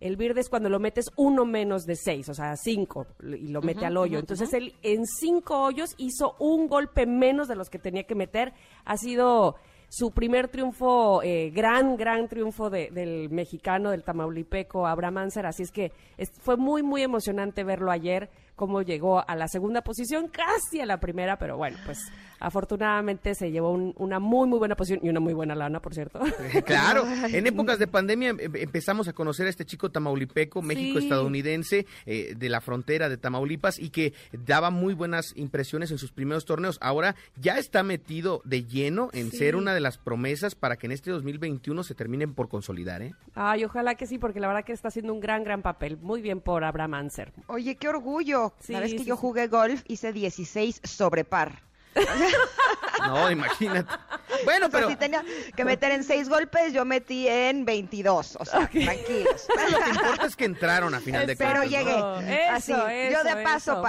Speaker 2: el bird es cuando lo metes uno menos de seis, o sea, cinco, y lo mete al hoyo. Entonces él en cinco hoyos hizo un golpe menos de los que tenía que meter. Ha sido su primer triunfo, eh, gran, gran triunfo de- del mexicano, del tamaulipeco, Abraham Anser. Así es que es- fue muy, muy emocionante verlo ayer, cómo llegó a la segunda posición, casi a la primera, pero bueno, pues afortunadamente se llevó un- una muy, muy buena posición y una muy buena lana, por cierto.
Speaker 6: Claro, en épocas de pandemia em- empezamos a conocer a este chico tamaulipeco, México-estadounidense, eh, de la frontera de Tamaulipas y que daba muy buenas impresiones en sus primeros torneos. Ahora ya está metido de lleno en ser una de las promesas para que en este 2021 se terminen por consolidar. ¿eh?
Speaker 2: Ay, ojalá que sí, porque la verdad que está haciendo un gran, gran papel. Muy bien por Abraham Anser.
Speaker 3: Oye, qué orgullo.
Speaker 2: Sí,
Speaker 3: la vez que
Speaker 2: sí,
Speaker 3: yo
Speaker 2: sí.
Speaker 3: jugué golf hice 16 sobre par.
Speaker 6: No, imagínate. Bueno,
Speaker 3: O sea,
Speaker 6: pero
Speaker 3: si tenía que meter en 6 golpes, yo metí en 22. O sea, tranquilos.
Speaker 6: lo que importa es que entraron a final de
Speaker 3: Pero
Speaker 6: cuentas. ¿no?
Speaker 3: llegué.
Speaker 2: Eso,
Speaker 3: así. yo de
Speaker 2: eso,
Speaker 3: paso,
Speaker 2: eso.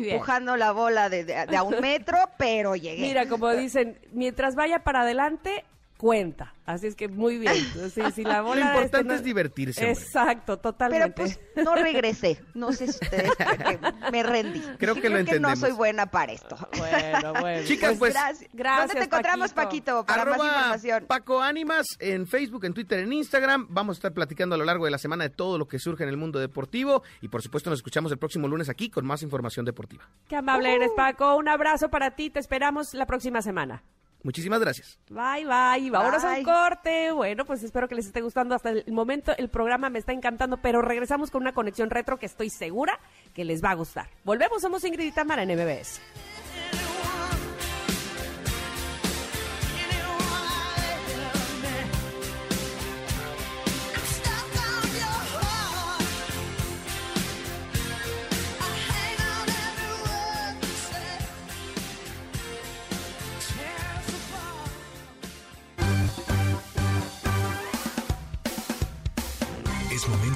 Speaker 2: bien.
Speaker 3: empujando la bola de, de- de a un metro, pero llegué.
Speaker 2: Mira, como dicen, mientras vaya para adelante, cuenta. Así es que muy bien. Sí, si la
Speaker 6: Lo
Speaker 2: bola este,
Speaker 6: importante
Speaker 2: no-
Speaker 6: es divertirse. hombre.
Speaker 2: Exacto,
Speaker 3: pero
Speaker 2: totalmente.
Speaker 3: pues no regresé. No sé si ustedes, porque me rendí.
Speaker 6: Creo que lo
Speaker 3: no
Speaker 6: entendemos.
Speaker 3: soy buena para esto.
Speaker 2: Bueno, bueno.
Speaker 6: Chicas, pues,
Speaker 3: gracias.
Speaker 2: gracias,
Speaker 3: ¿Dónde te encontramos,
Speaker 2: Paquito?
Speaker 3: Paquito? Para más
Speaker 6: Arroba
Speaker 3: información.
Speaker 6: Paco Ánimas en Facebook, en Twitter, en Instagram. Vamos a estar platicando a lo largo de la semana de todo lo que surge en el mundo deportivo. Y por supuesto nos escuchamos el próximo lunes aquí con más información deportiva.
Speaker 2: Qué amable eres, Paco. Un abrazo para ti. Te esperamos la próxima semana.
Speaker 6: Muchísimas gracias.
Speaker 2: Bye, bye. Vámonos a un corte. Bueno, pues espero que les esté gustando hasta el momento. El programa me está encantando, pero regresamos con una conexión retro que estoy segura que les va a gustar. Volvemos, somos Ingrid y Tamara en MBS.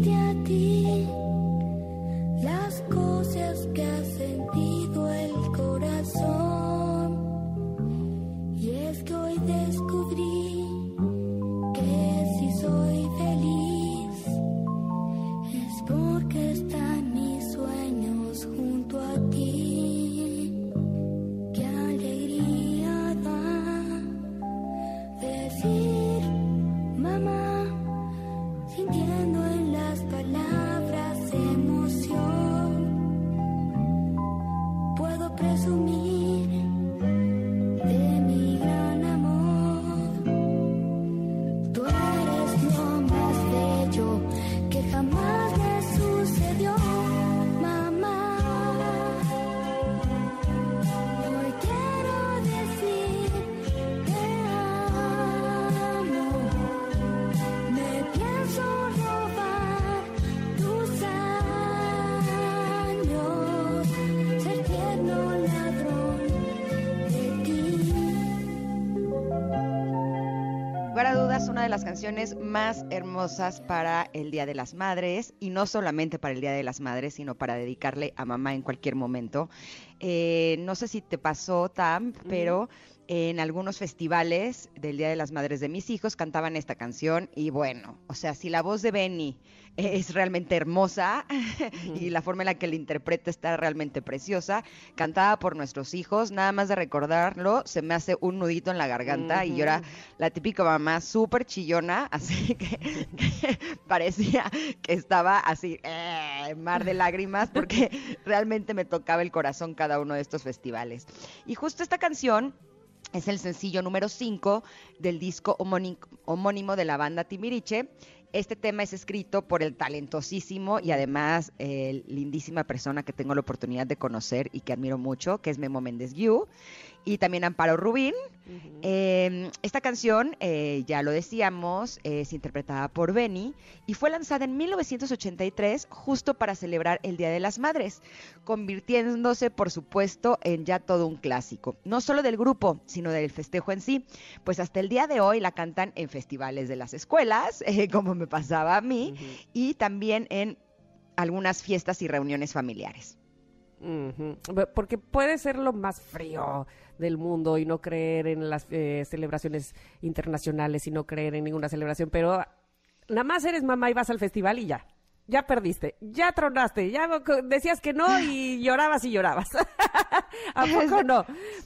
Speaker 7: Decirte a ti las cosas que ha sentido las
Speaker 3: canciones más hermosas para el Día de las Madres, y no solamente para el Día de las Madres, sino para dedicarle a mamá en cualquier momento. Eh, no sé si te pasó, Tam, pero en algunos festivales del Día de las Madres de mis hijos cantaban esta canción, y bueno, o sea, si la voz de Benny es realmente hermosa y la forma en la que la interpreta está realmente preciosa, cantada por nuestros hijos, nada más de recordarlo, se me hace un nudito en la garganta y yo era la típica mamá súper chillona, así que, que parecía que estaba así, eh, mar de lágrimas, porque realmente me tocaba el corazón cada uno de estos festivales. Y justo esta canción es el sencillo número 5 del disco homóni- homónimo de la banda Timbiriche. Este tema es escrito por el talentosísimo y además eh, lindísima persona que tengo la oportunidad de conocer y que admiro mucho, que es Memo Méndez Guiú, y también Amparo Rubín. Eh, esta canción, eh, ya lo decíamos, es interpretada por Benny y fue lanzada en 1983 justo para celebrar el Día de las Madres, convirtiéndose, por supuesto, en ya todo un clásico, no solo del grupo, sino del festejo en sí, pues hasta el día de hoy la cantan en festivales de las escuelas, eh, como me pasaba a mí, y también en algunas fiestas y reuniones familiares.
Speaker 2: Porque puede ser lo más frío del mundo y no creer en las eh, celebraciones internacionales y no creer en ninguna celebración, pero nada más eres mamá y vas al festival y ya. Ya perdiste, ya tronaste, ya decías que no y llorabas y llorabas. ¿A poco no?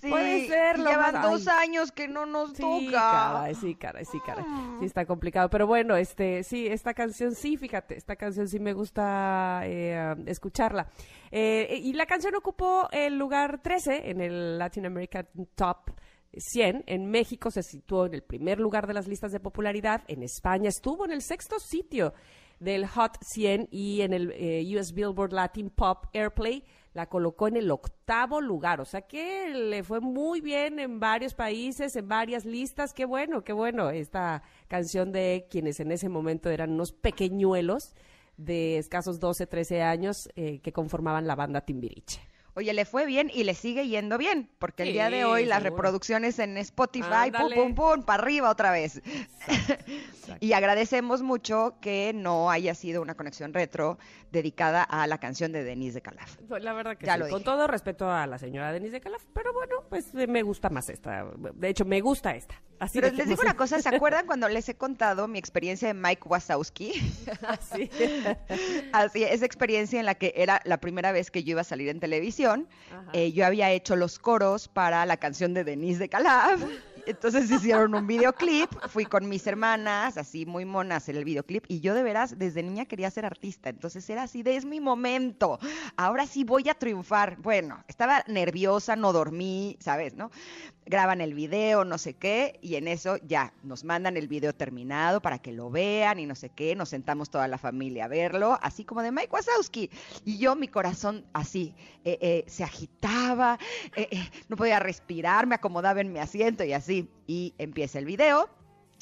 Speaker 2: puede ser lo
Speaker 3: Llevan
Speaker 2: más-
Speaker 3: dos años que no nos
Speaker 2: Sí,
Speaker 3: toca.
Speaker 2: caray, sí, caray, sí, caray. Sí, está complicado. Pero bueno, este, sí, esta canción, sí, fíjate, esta canción sí me gusta eh, escucharla. Eh, y la canción ocupó el lugar 13 en el Latin American Top 100. En México se situó en el primer lugar de las listas de popularidad. En España estuvo en el sexto sitio del Hot 100 y en el eh, US Billboard Latin Pop Airplay la colocó en el octavo lugar. O sea que le fue muy bien en varios países, en varias listas. Qué bueno, qué bueno. Esta canción de quienes en ese momento eran unos pequeñuelos de escasos 12, 13 años eh, que conformaban la banda Timbiriche.
Speaker 3: Oye, le fue bien y le sigue yendo bien, porque el
Speaker 2: Sí,
Speaker 3: día de hoy las
Speaker 2: seguro.
Speaker 3: reproducciones en Spotify, pum,
Speaker 2: Ándale.
Speaker 3: pum, pum, para arriba otra vez. y agradecemos mucho que no haya sido una conexión retro dedicada a la canción de Denise de Calaf.
Speaker 2: Pues la verdad que
Speaker 3: Ya
Speaker 2: sí,
Speaker 3: lo
Speaker 2: con
Speaker 3: dije.
Speaker 2: todo respeto a la señora Denise de Calaf, pero bueno, pues eh, me gusta más esta. De hecho, me gusta esta. Así
Speaker 3: Pero les digo una cosa, ¿se acuerdan cuando les he contado mi experiencia de Mike Wazowski?
Speaker 2: Así.
Speaker 3: Así, esa experiencia en la que era la primera vez que yo iba a salir en televisión.
Speaker 2: Ajá.
Speaker 3: Eh, yo había hecho los coros para la canción de Denise de Calaf Entonces hicieron un videoclip, fui con mis hermanas, así muy monas en el videoclip, y yo de veras desde niña quería ser artista, entonces era así de es mi momento, ahora sí voy a triunfar. Bueno, estaba nerviosa, no dormí, ¿sabes? ¿No? Graban el video, no sé qué, y en eso ya nos mandan el video terminado para que lo vean y no sé qué, nos sentamos toda la familia a verlo, así como de Mike Wazowski. Y yo, mi corazón así, eh, eh, se agitaba, eh, eh, no podía respirar, me acomodaba en mi asiento y así. Y empieza el video,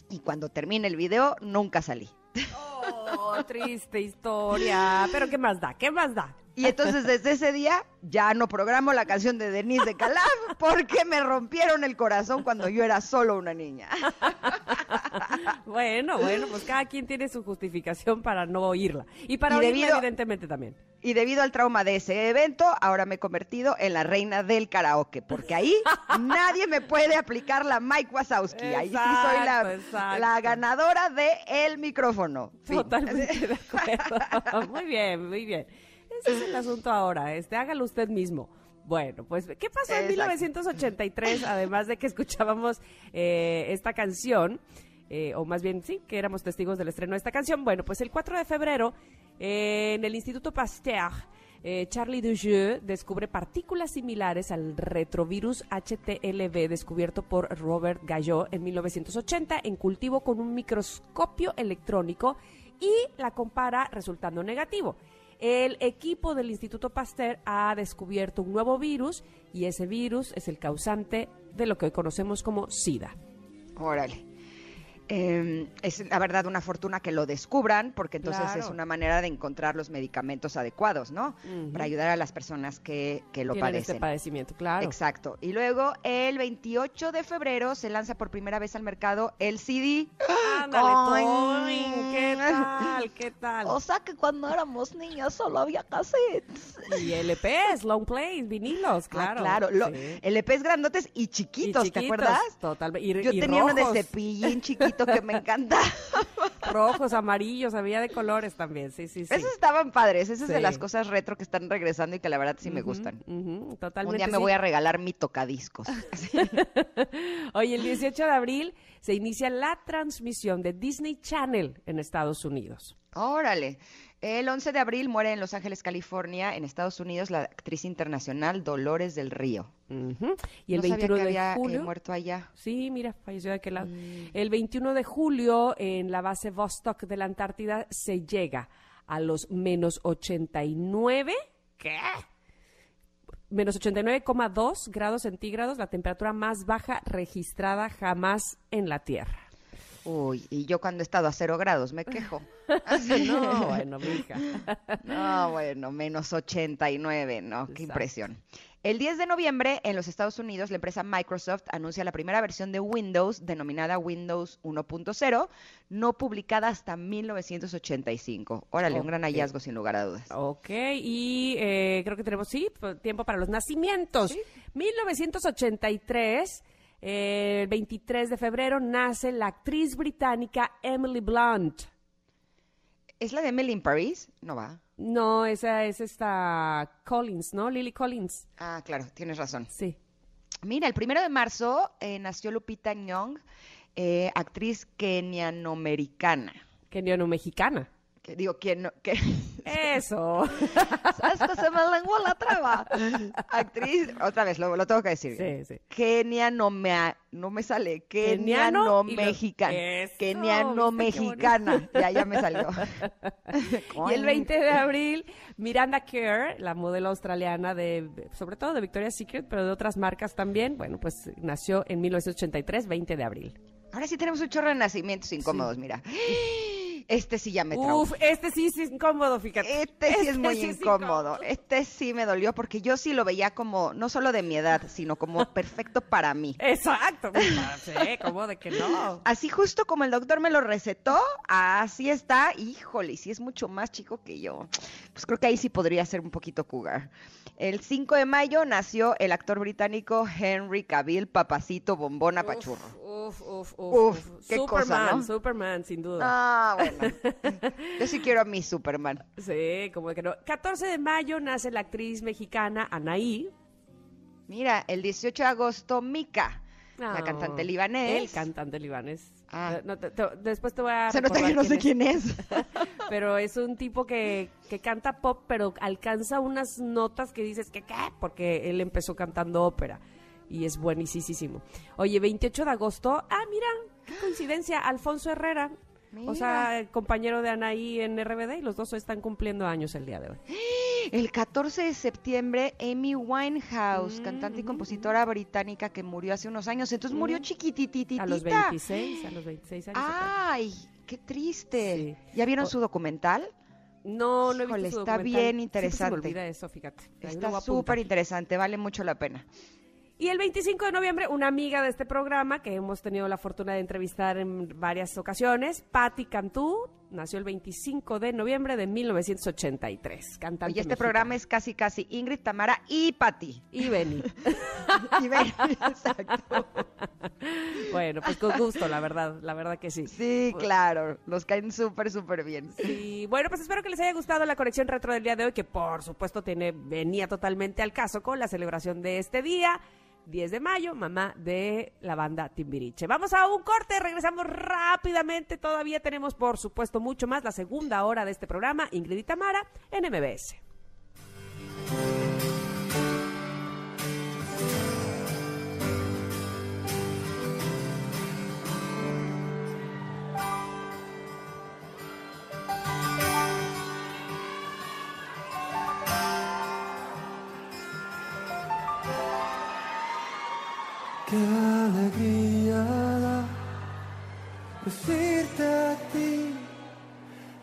Speaker 3: y cuando termina el video, nunca salí.
Speaker 2: Oh, triste historia. Pero ¿qué más da? ¿Qué más da?
Speaker 3: Y entonces desde ese día ya no programo la canción de Denise de Calaf porque me rompieron el corazón cuando yo era solo una niña.
Speaker 2: Bueno, bueno, pues cada quien tiene su justificación para no oírla. Y para
Speaker 3: Y
Speaker 2: oírla,
Speaker 3: debido-
Speaker 2: evidentemente también.
Speaker 3: Y debido al trauma de ese evento, ahora me he convertido en la reina del karaoke, porque ahí nadie me puede aplicar la Mike Wazowski. Ahí sí soy la,
Speaker 2: Exacto, exacto.
Speaker 3: la ganadora de el micrófono. Fin.
Speaker 2: Totalmente de acuerdo. muy bien, muy bien. Ese es el asunto ahora, este, hágalo usted mismo. Bueno, pues, ¿qué pasó en
Speaker 3: Exacto.
Speaker 2: 1983? Además de que escuchábamos eh, esta canción, eh, o más bien, sí, que éramos testigos del estreno de esta canción. Bueno, pues el 4 de febrero, eh, en el Instituto Pasteur, eh, Charlie Dujeu descubre partículas similares al retrovirus HTLV descubierto por Robert Gallo en 1980 en cultivo con un microscopio electrónico y la compara resultando negativo. El equipo del Instituto Pasteur ha descubierto un nuevo virus y ese virus es el causante de lo que hoy conocemos como SIDA.
Speaker 3: Órale. Eh, es la verdad una fortuna que lo descubran, porque entonces
Speaker 2: Claro.
Speaker 3: es una manera de encontrar los medicamentos adecuados, ¿no?
Speaker 2: Ujú.
Speaker 3: Para ayudar a las personas que, que lo
Speaker 2: Tienen
Speaker 3: padecen.
Speaker 2: este padecimiento, claro.
Speaker 3: Exacto. Y luego el 28 de febrero se lanza por primera vez al mercado el CD.
Speaker 2: Ándale,
Speaker 3: Ay.
Speaker 2: ¿qué tal? ¿Qué tal?
Speaker 3: O sea que cuando éramos niñas solo había cassettes.
Speaker 2: Y LPs, long plays, vinilos, claro.
Speaker 3: Ah, claro. Lo-
Speaker 2: Sí.
Speaker 3: LPs grandotes y
Speaker 2: Y
Speaker 3: chiquitos, ¿te
Speaker 2: chiquitos,
Speaker 3: acuerdas?
Speaker 2: Totalmente.
Speaker 3: Yo
Speaker 2: y
Speaker 3: tenía uno de
Speaker 2: rojos,
Speaker 3: cepillín chiquito que me encantaba.
Speaker 2: Rojos, amarillos, había de colores también, sí, sí, sí.
Speaker 3: Esos estaban padres. Esas de
Speaker 2: Sí.
Speaker 3: las cosas retro que están regresando y que la verdad sí me
Speaker 2: Ujú,
Speaker 3: gustan.
Speaker 2: ujú, totalmente.
Speaker 3: Un día me
Speaker 2: sí.
Speaker 3: voy a regalar mi tocadiscos.
Speaker 2: Oye, el 18 de abril se inicia la transmisión de Disney Channel en Estados Unidos.
Speaker 3: Órale. El 11 de abril muere en Los Ángeles, California, en Estados Unidos, la actriz internacional Dolores del Río.
Speaker 2: Ujú. Y el
Speaker 3: no sabía
Speaker 2: 21
Speaker 3: que
Speaker 2: de
Speaker 3: había eh,
Speaker 2: julio.
Speaker 3: muerto allá.
Speaker 2: Sí, mira, falleció de aquel lado.
Speaker 3: Mm.
Speaker 2: El 21 de julio, en la base Vostok de la Antártida, se llega a los menos 89. ¿Qué? Menos 89,2 grados centígrados, la temperatura más baja registrada jamás en la Tierra.
Speaker 3: Uy, y yo cuando he estado a cero grados me quejo.
Speaker 2: no, bueno, mija.
Speaker 3: No, bueno, menos 89, ¿no? Qué
Speaker 2: Exacto.
Speaker 3: impresión. El 10 de noviembre, en los Estados Unidos, la empresa Microsoft anuncia la primera versión de Windows, denominada Windows 1.0, no publicada hasta 1985. Órale, un gran hallazgo sin lugar a dudas.
Speaker 2: Ok, y eh, creo que tenemos, sí, tiempo para los nacimientos. 1983, eh, el 23 de febrero, nace la actriz británica Emily Blunt.
Speaker 3: ¿Es la de Emily in Paris? No va.
Speaker 2: No, esa es esta Collins, ¿no? Lily Collins.
Speaker 3: Ah, claro, tienes razón.
Speaker 2: Sí.
Speaker 3: Mira, el primero de marzo eh, nació Lupita Nyong, eh, actriz kenianoamericana.
Speaker 2: Que no mexicana.
Speaker 3: Que digo, ¿quién no? Que,
Speaker 2: Eso.
Speaker 3: ¿Sabes que se me lenguó la traba? Actriz, otra vez, lo, lo tengo que decir.
Speaker 2: Sí, sí.
Speaker 3: Keniano me, no me sale.
Speaker 2: Y lo-
Speaker 3: mexicana.
Speaker 2: Eso, ¿viste qué
Speaker 3: mexicana. Ya, ya me salió.
Speaker 2: Y el 20 de abril, Miranda Kerr, la modelo australiana de, sobre todo de Victoria's Secret, pero de otras marcas también, bueno, pues nació en 1983, 20 de abril.
Speaker 3: Ahora sí tenemos un chorro de nacimientos incómodos, mira. Este sí ya me traumó.
Speaker 2: Uf, este sí, sí es incómodo, fíjate.
Speaker 3: Este sí es muy
Speaker 2: sí
Speaker 3: incómodo. Este sí me dolió porque yo sí lo veía como, no solo de mi edad, sino como perfecto para mí.
Speaker 2: Exacto. Sí, ¿cómo de que no?
Speaker 3: Así justo como el doctor me lo recetó, así está. Híjole, si es mucho más chico que yo, pues creo que ahí sí podría ser un poquito cougar. El 5 de mayo nació el actor británico Henry Cavill, papacito, bombona, pachurro.
Speaker 2: Uf, uf, uf.
Speaker 3: Uf, qué
Speaker 2: Superman,
Speaker 3: cosa, ¿no?
Speaker 2: Superman, sin duda.
Speaker 3: Ah, bueno. Yo sí quiero a mi Superman.
Speaker 2: Sí, como que no. 14 de mayo nace la actriz mexicana Anaí.
Speaker 3: Mira, el 18 de agosto, Mika. la
Speaker 2: Ah,
Speaker 3: cantante libanés.
Speaker 2: El cantante libanés.
Speaker 3: Ah.
Speaker 2: Eh, no, te- te- después te voy a
Speaker 3: Se nota que no sé quién es.
Speaker 2: pero es un tipo que, que canta pop, pero alcanza unas notas que dices que qué, porque él empezó cantando ópera y es buenísimo. Oye, 28 de agosto, ah, mira, qué coincidencia, Alfonso Herrera, o
Speaker 3: Mira.
Speaker 2: sea, compañero de Anaí en RBD y los dos están cumpliendo años el día de hoy.
Speaker 3: El 14 de septiembre, Amy Winehouse, cantante y compositora británica que murió hace unos años. Entonces murió chiquitititita.
Speaker 2: A los 26, a los 26 años.
Speaker 3: Ay, qué triste.
Speaker 2: Sí.
Speaker 3: ¿Ya vieron
Speaker 2: O-
Speaker 3: su documental?
Speaker 2: No, no he
Speaker 3: Híjole,
Speaker 2: visto su
Speaker 3: está
Speaker 2: documental.
Speaker 3: bien
Speaker 2: Siempre se
Speaker 3: interesante.
Speaker 2: me olvida eso, fíjate. Ahí
Speaker 3: Está súper interesante, vale mucho la pena.
Speaker 2: Y el 25 de noviembre, una amiga de este programa que hemos tenido la fortuna de entrevistar en varias ocasiones, Patti Cantú, nació el 25 de noviembre de 1983. Cantante
Speaker 3: Oye, este
Speaker 2: mexicana.
Speaker 3: programa es casi casi Ingrid, Tamara y Patti.
Speaker 2: Y Benny.
Speaker 3: Y ven, exacto.
Speaker 2: bueno, pues con gusto, la verdad, la verdad que sí.
Speaker 3: Sí, claro, nos caen súper, súper bien.
Speaker 2: Y bueno, pues espero que les haya gustado la conexión retro del día de hoy, que por supuesto tiene, venía totalmente al caso con la celebración de este día. 10 de mayo, mamá de la banda Timbiriche. Vamos a un corte, regresamos rápidamente. Todavía tenemos, por supuesto, mucho más. La segunda hora de este programa, Ingrid y Tamara, en MBS.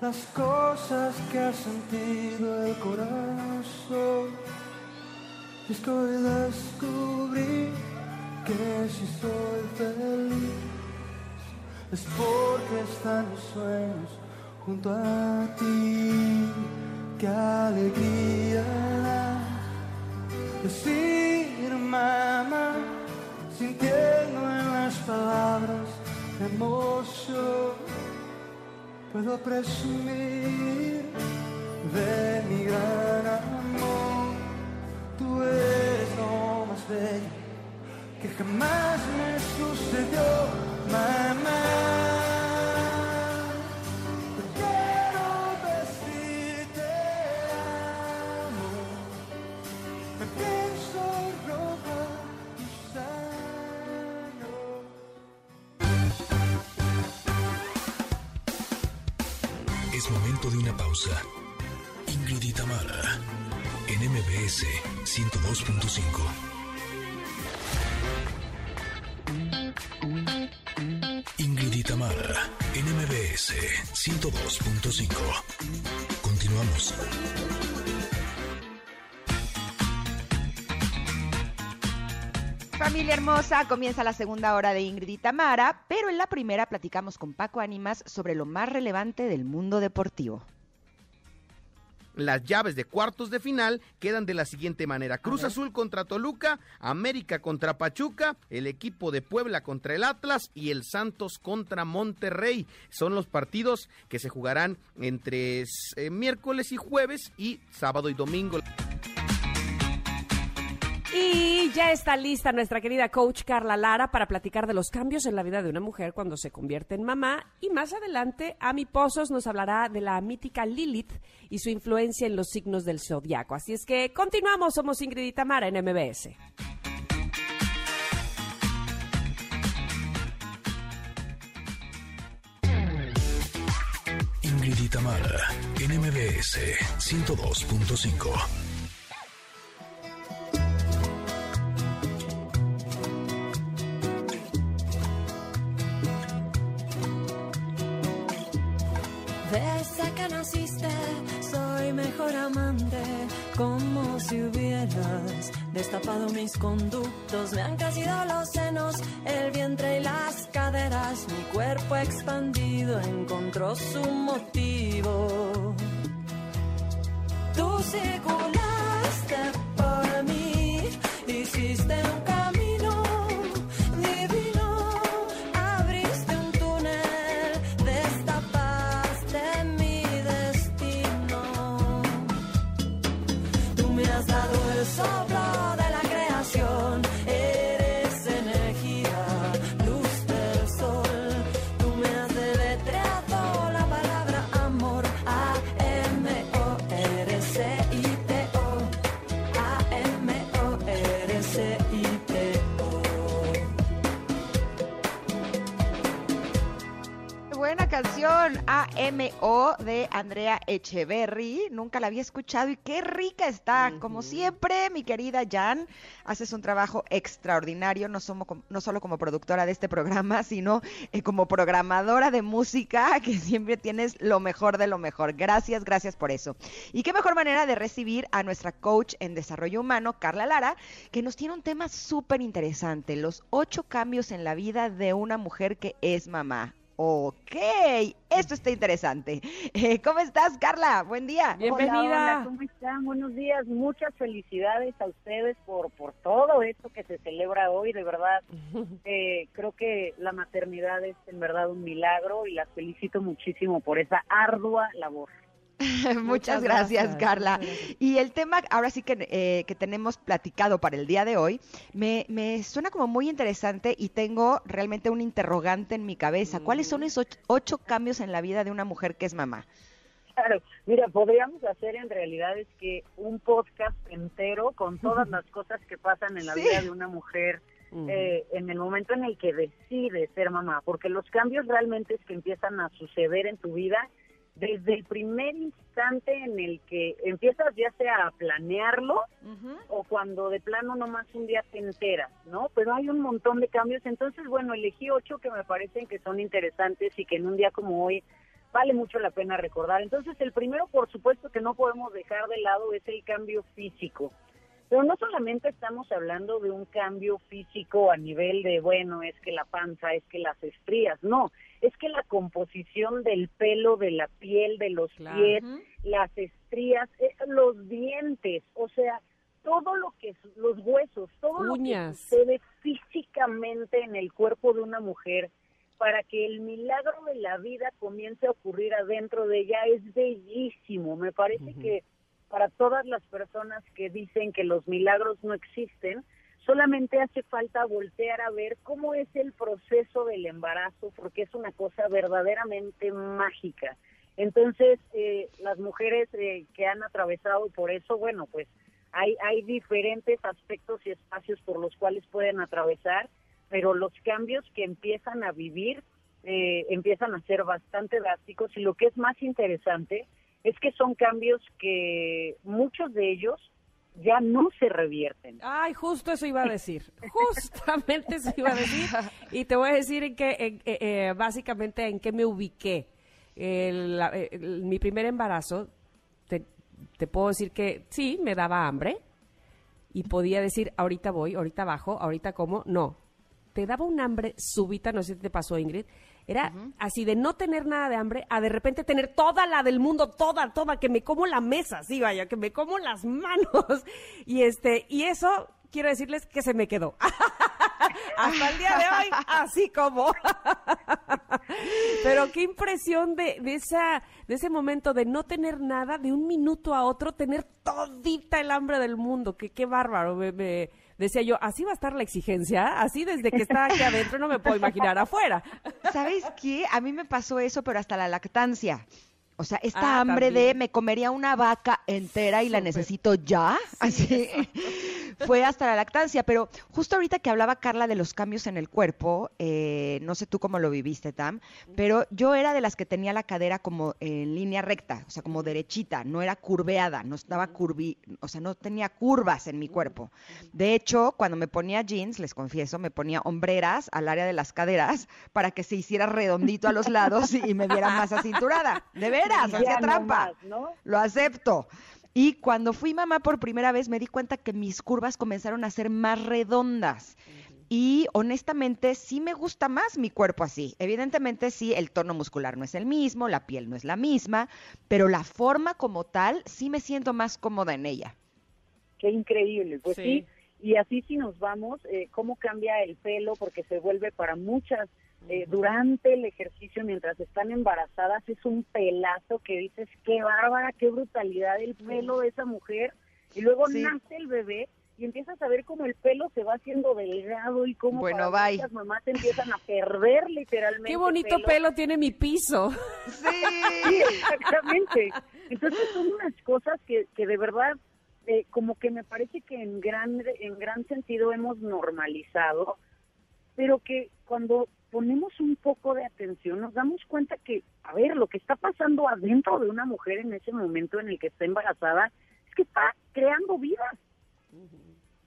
Speaker 5: Las cosas que ha sentido el corazón. Y es que hoy descubrí que si soy feliz es porque están mis sueños junto a ti. Qué alegría decir mamá, sintiendo en las palabras emoción. Puedo presumir de mi gran amor. Tú eres lo más bello que jamás me sucedió, mamá.
Speaker 1: Pausa. Ingrid en MBS 102.5. Ingrid en MBS 102.5. Continuamos.
Speaker 3: Familia hermosa, comienza la segunda hora de Ingrid Tamara, pero en la primera platicamos con Paco Ánimas sobre lo más relevante del mundo deportivo.
Speaker 6: Las llaves de cuartos de final quedan de la siguiente manera. Cruz Azul contra Toluca, América contra Pachuca, el equipo de Puebla contra el Atlas y el Santos contra Monterrey. Son los partidos que se jugarán entre eh, miércoles y jueves y sábado y domingo.
Speaker 2: Y ya está lista nuestra querida coach Carla Lara para platicar de los cambios en la vida de una mujer cuando se convierte en mamá. Y más adelante, Ami Pozos nos hablará de la mítica Lilith y su influencia en los signos del zodiaco. Así es que continuamos, somos Ingrid y Tamara en MBS.
Speaker 1: Ingrid y Tamara, en MBS 102.5.
Speaker 4: Desde que naciste soy mejor amante, como si hubieras destapado mis conductos. Me han crecido los senos, el vientre y las caderas. Mi cuerpo expandido encontró su motivo. Tú circulaste por mí, hiciste un
Speaker 3: canción AMO de Andrea Echeverry. Nunca la había escuchado y qué rica está. Como siempre, mi querida Jan, haces un trabajo extraordinario, no, somos, no solo como productora de este programa, sino eh, como programadora de música, que siempre tienes lo mejor de lo mejor. Gracias, gracias por eso. Y qué mejor manera de recibir a nuestra coach en desarrollo humano, Carla Lara, que nos tiene un tema súper interesante, los ocho cambios en la vida de una mujer que es mamá. Ok, esto está interesante. Eh, ¿Cómo estás, Carla? Buen día.
Speaker 2: Bienvenida.
Speaker 8: Hola, hola, ¿cómo están? Buenos días. Muchas felicidades a ustedes por, por todo esto que se celebra hoy. De verdad, eh, creo que la maternidad es en verdad un milagro y las felicito muchísimo por esa ardua labor.
Speaker 3: Muchas,
Speaker 2: Muchas
Speaker 3: gracias,
Speaker 2: gracias,
Speaker 3: Carla.
Speaker 2: gracias.
Speaker 3: Y el tema, ahora sí que, eh, que tenemos platicado para el día de hoy, me, me suena como muy interesante y tengo realmente un interrogante en mi cabeza. ¿Cuáles son esos ocho, ocho cambios en la vida de una mujer que es mamá?
Speaker 8: Claro, mira, podríamos hacer en realidad es que un podcast entero con todas las cosas que pasan en la
Speaker 3: Sí.
Speaker 8: vida de una mujer eh, en el momento en el que decide ser mamá, porque los cambios realmente es que empiezan a suceder en tu vida desde el primer instante en el que empiezas ya sea a planearlo o cuando de plano nomás un día te enteras, ¿no? Pero hay un montón de cambios, entonces bueno, elegí ocho que me parecen que son interesantes y que en un día como hoy vale mucho la pena recordar. Entonces el primero, por supuesto, que no podemos dejar de lado es el cambio físico. Pero no solamente estamos hablando de un cambio físico a nivel de, bueno, es que la panza, es que las estrías, no, es que la composición del pelo, de la piel, de los
Speaker 2: Claro.
Speaker 8: pies, las estrías, eh, los dientes, o sea, todo lo que, los huesos, todo lo que
Speaker 2: Uñas.
Speaker 8: sucede físicamente en el cuerpo de una mujer para que el milagro de la vida comience a ocurrir adentro de ella es bellísimo. Me parece que para todas las personas que dicen que los milagros no existen, solamente hace falta voltear a ver cómo es el proceso del embarazo, porque es una cosa verdaderamente mágica. Entonces, eh, las mujeres eh, que han atravesado por eso, bueno, pues hay, hay diferentes aspectos y espacios por los cuales pueden atravesar, pero los cambios que empiezan a vivir eh, empiezan a ser bastante drásticos y lo que es más interesante es que son cambios que muchos de ellos ya no se revierten.
Speaker 2: Ay, justo eso iba a decir. Justamente eso iba a decir. Y te voy a decir en qué, en- eh, eh, básicamente en qué me ubiqué. El- la- el- mi primer embarazo, te, te puedo decir que sí, me daba hambre. Y podía decir, ahorita voy, ahorita bajo, ahorita como. No. Te daba un hambre súbita, no sé si te pasó, Ingrid. Era así de no tener nada de hambre a de repente tener toda la del mundo, toda, toda, que me como la mesa, sí, vaya, que me como las manos. Y este, y eso quiero decirles que se me quedó. Hasta el día de hoy, así como. Pero qué impresión de, de esa, de ese momento de no tener nada, de un minuto a otro, tener todita el hambre del mundo. Que qué bárbaro. Me, me- decía yo, así va a estar la exigencia, así desde que está aquí adentro no me puedo imaginar afuera.
Speaker 3: ¿Sabes qué? A mí me pasó eso, pero hasta la lactancia. O sea, esta
Speaker 2: Ah,
Speaker 3: hambre de
Speaker 2: también.
Speaker 3: me comería una vaca entera y la
Speaker 2: Súper.
Speaker 3: necesito ya, así fue hasta la lactancia. Pero justo ahorita que hablaba Carla de los cambios en el cuerpo, eh, no sé tú cómo lo viviste, Tam, pero yo era de las que tenía la cadera como en línea recta, o sea, como derechita, no era curveada, no estaba curvi, o sea, no tenía curvas en mi cuerpo. De hecho, cuando me ponía jeans, les confieso, me ponía hombreras al área de las caderas para que se hiciera redondito a los lados y, y me viera más acinturada. De veras,
Speaker 8: Ya
Speaker 3: hacía trampa.
Speaker 8: más, ¿no?
Speaker 3: Lo acepto. Y cuando fui mamá por primera vez me di cuenta que mis curvas comenzaron a ser más redondas. Y honestamente sí me gusta más mi cuerpo así. Evidentemente sí, el tono muscular no es el mismo, la piel no es la misma, pero la forma como tal sí me siento más cómoda en ella.
Speaker 8: Qué increíble. Pues
Speaker 2: Sí.
Speaker 8: sí, y así si nos vamos, eh, cómo cambia el pelo, porque se vuelve para muchas, eh, durante el ejercicio, mientras están embarazadas, es un pelazo que dices, qué bárbara, qué brutalidad el pelo de esa mujer. Y luego
Speaker 3: Sí.
Speaker 8: nace el bebé y empiezas a ver cómo el pelo se va haciendo delgado y cómo
Speaker 3: Bueno,
Speaker 8: para muchas mamás empiezan a perder literalmente
Speaker 2: Qué bonito pelo tiene mi piso.
Speaker 8: Sí, exactamente. Entonces son unas cosas que, que de verdad, eh, como que me parece que en gran, en gran sentido hemos normalizado, pero que cuando ponemos un poco de atención, nos damos cuenta que, a ver, lo que está pasando adentro de una mujer en ese momento en el que está embarazada es que está creando vida.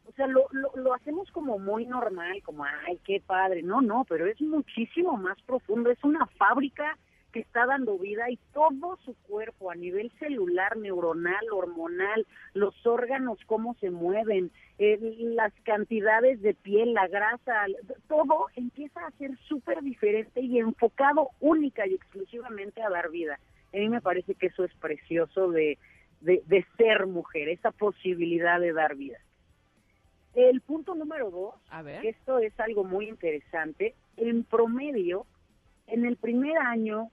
Speaker 8: O sea, lo, lo, lo hacemos como muy normal, como, ay, qué padre. No, no, pero es muchísimo más profundo. Es una fábrica que está dando vida y todo su cuerpo a nivel celular, neuronal, hormonal, los órganos, cómo se mueven, eh, las cantidades de piel, la grasa, todo empieza a ser súper diferente y enfocado única y exclusivamente a dar vida. A mí me parece que eso es precioso de, de, de ser mujer, esa posibilidad de dar vida. El punto número dos,
Speaker 2: A ver.
Speaker 8: que esto es algo muy interesante, en promedio, en el primer año,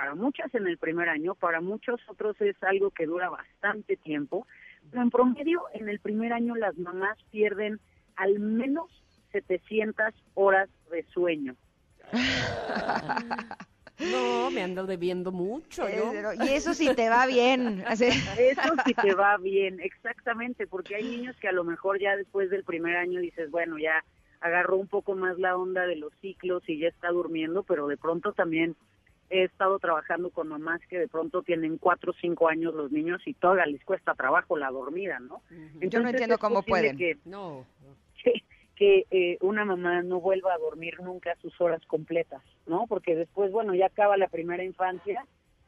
Speaker 8: para muchas en el primer año, para muchos otros es algo que dura bastante tiempo, pero en promedio en el primer año las mamás pierden al menos 700 horas de sueño.
Speaker 2: No, me ando debiendo mucho yo.
Speaker 3: Eh, Y eso sí te va bien. así.
Speaker 8: Eso sí te va bien, exactamente, porque hay niños que a lo mejor ya después del primer año dices, bueno, ya agarró un poco más la onda de los ciclos y ya está durmiendo, pero de pronto también he estado trabajando con mamás que de pronto tienen cuatro o cinco años los niños y todavía les cuesta trabajo la dormida, ¿no?
Speaker 3: Yo no entiendo
Speaker 8: es
Speaker 3: cómo
Speaker 8: posible
Speaker 3: pueden.
Speaker 8: Que,
Speaker 2: No.
Speaker 8: que, que, eh, una mamá no vuelva a dormir nunca sus horas completas, ¿no? Porque después, bueno, ya acaba la primera infancia,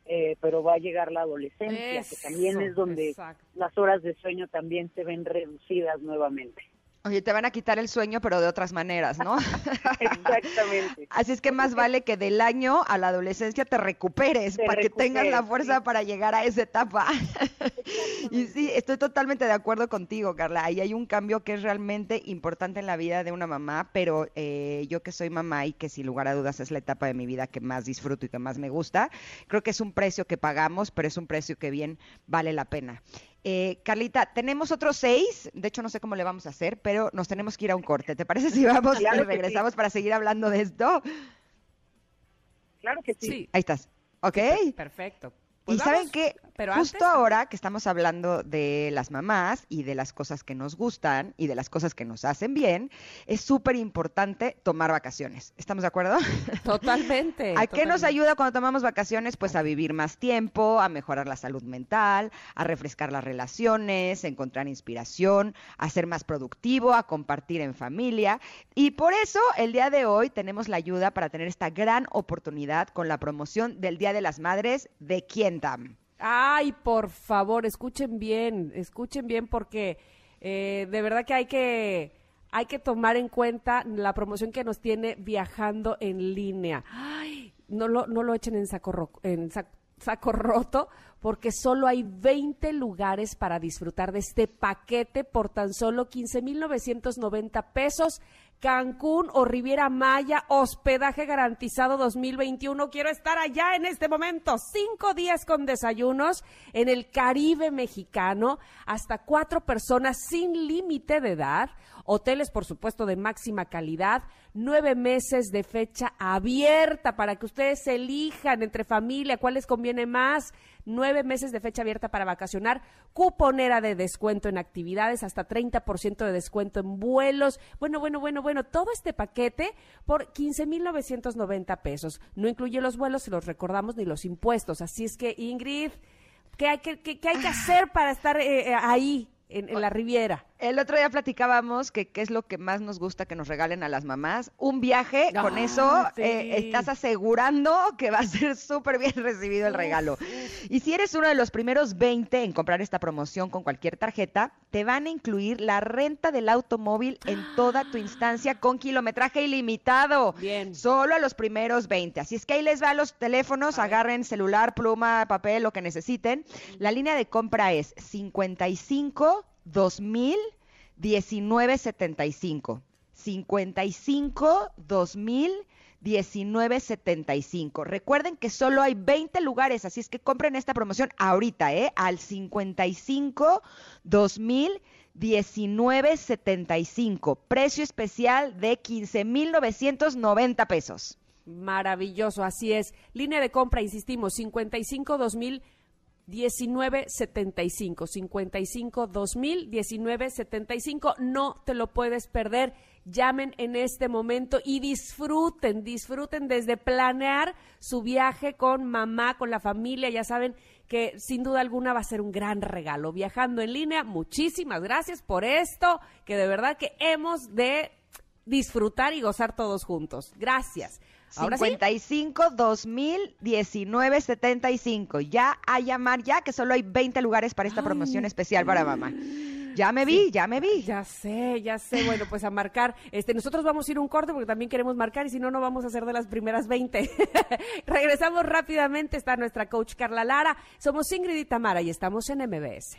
Speaker 8: eh, pero va a llegar la adolescencia, que también
Speaker 2: Eso,
Speaker 8: es donde
Speaker 2: exacto.
Speaker 8: las horas de sueño también se ven reducidas nuevamente.
Speaker 3: Oye, te van a quitar el sueño, pero de otras maneras, ¿no?
Speaker 8: Exactamente.
Speaker 3: Así es que más vale que del año a la adolescencia te recuperes
Speaker 8: Te
Speaker 3: para que tengas la
Speaker 8: recuperes,
Speaker 3: fuerza
Speaker 8: sí.
Speaker 3: para llegar a esa etapa. y sí, estoy totalmente de acuerdo contigo, Carla. Ahí hay un cambio que es realmente importante en la vida de una mamá, pero eh, yo que soy mamá y que sin lugar a dudas es la etapa de mi vida que más disfruto y que más me gusta, creo que es un precio que pagamos, pero es un precio que bien vale la pena. Eh, Carlita, tenemos otros seis, de hecho no sé cómo le vamos a hacer, pero nos tenemos que ir a un corte. ¿Te parece si vamos
Speaker 8: Claro
Speaker 3: y
Speaker 8: que sí.
Speaker 3: regresamos para seguir hablando de esto?
Speaker 8: Claro que sí.
Speaker 2: Sí,
Speaker 3: Ahí estás. ¿Ok?
Speaker 2: perfecto.
Speaker 3: y
Speaker 2: Pues
Speaker 3: saben
Speaker 2: vamos,
Speaker 3: que
Speaker 2: pero
Speaker 3: justo
Speaker 2: antes-
Speaker 3: ahora que estamos hablando de las mamás y de las cosas que nos gustan y de las cosas que nos hacen bien, es súper importante tomar vacaciones. ¿Estamos de acuerdo?
Speaker 2: Totalmente.
Speaker 3: ¿A qué nos
Speaker 2: totalmente.
Speaker 3: ayuda cuando tomamos vacaciones? Pues a vivir más tiempo, a mejorar la salud mental, a refrescar las relaciones, encontrar inspiración, a ser más productivo, a compartir en familia. Y por eso el día de hoy tenemos la ayuda para tener esta gran oportunidad con la promoción del Día de las Madres de Quiendam.
Speaker 2: Ay, por favor, escuchen bien, escuchen bien porque eh, de verdad que hay que hay que tomar en cuenta la promoción que nos tiene viajando en línea. Ay, no lo no lo echen en saco ro- en sac- saco roto porque solo hay 20 lugares para disfrutar de este paquete por tan solo 15,990 pesos. Cancún o Riviera Maya, hospedaje garantizado 2021. Quiero estar allá en este momento. Cinco días con desayunos en el Caribe mexicano, hasta cuatro personas sin límite de edad. Hoteles, por supuesto, de máxima calidad. Nueve meses de fecha abierta para que ustedes elijan entre familia cuál les conviene más. Nueve meses de fecha abierta para vacacionar. Cuponera de descuento en actividades, hasta 30% de descuento en vuelos. Bueno, bueno, bueno, bueno. Todo este paquete por 15,990 pesos. No incluye los vuelos, se los recordamos, ni los impuestos. Así es que, Ingrid, ¿qué hay que, qué- qué hay que hacer para estar eh, eh, ahí, en, en la Riviera?
Speaker 3: El otro día platicábamos que qué es lo que más nos gusta que nos regalen a las mamás. Un viaje, con
Speaker 2: Ah,
Speaker 3: eso
Speaker 2: sí.
Speaker 3: eh, estás asegurando que va a ser súper bien recibido el regalo. Y si eres uno de los primeros 20 en comprar esta promoción con cualquier tarjeta, te van a incluir la renta del automóvil en toda tu instancia con kilometraje ilimitado.
Speaker 2: Bien.
Speaker 3: Solo a los primeros 20. Así es que ahí les va los teléfonos, agarren celular, pluma, papel, lo que necesiten. La línea de compra es 55 2000 1975. 55 2000 1975. Recuerden que solo hay 20 lugares, así es que compren esta promoción ahorita, ¿eh? Al 55 2000 1975. Precio especial de 15,990 pesos.
Speaker 2: Maravilloso, así es. Línea de compra, insistimos, 55 2000 1975 55 2000 1975 no te lo puedes perder. Llamen en este momento y disfruten disfruten desde planear su viaje con mamá con la familia. Ya saben que sin duda alguna va a ser un gran regalo. Viajando en línea muchísimas gracias por esto que de verdad que hemos de disfrutar y gozar todos juntos gracias Ahora sí.
Speaker 3: 55 2019 75. Ya a llamar ya que solo hay 20 lugares para esta promoción especial para mamá. Ya me vi, ya me vi.
Speaker 2: Ya sé, ya sé. Bueno, pues a marcar. Este, nosotros vamos a ir un corte porque también queremos marcar y si no, no vamos a ser de las primeras 20. Regresamos rápidamente. Está nuestra coach Carla Lara. Somos Ingrid y Tamara y estamos en MBS.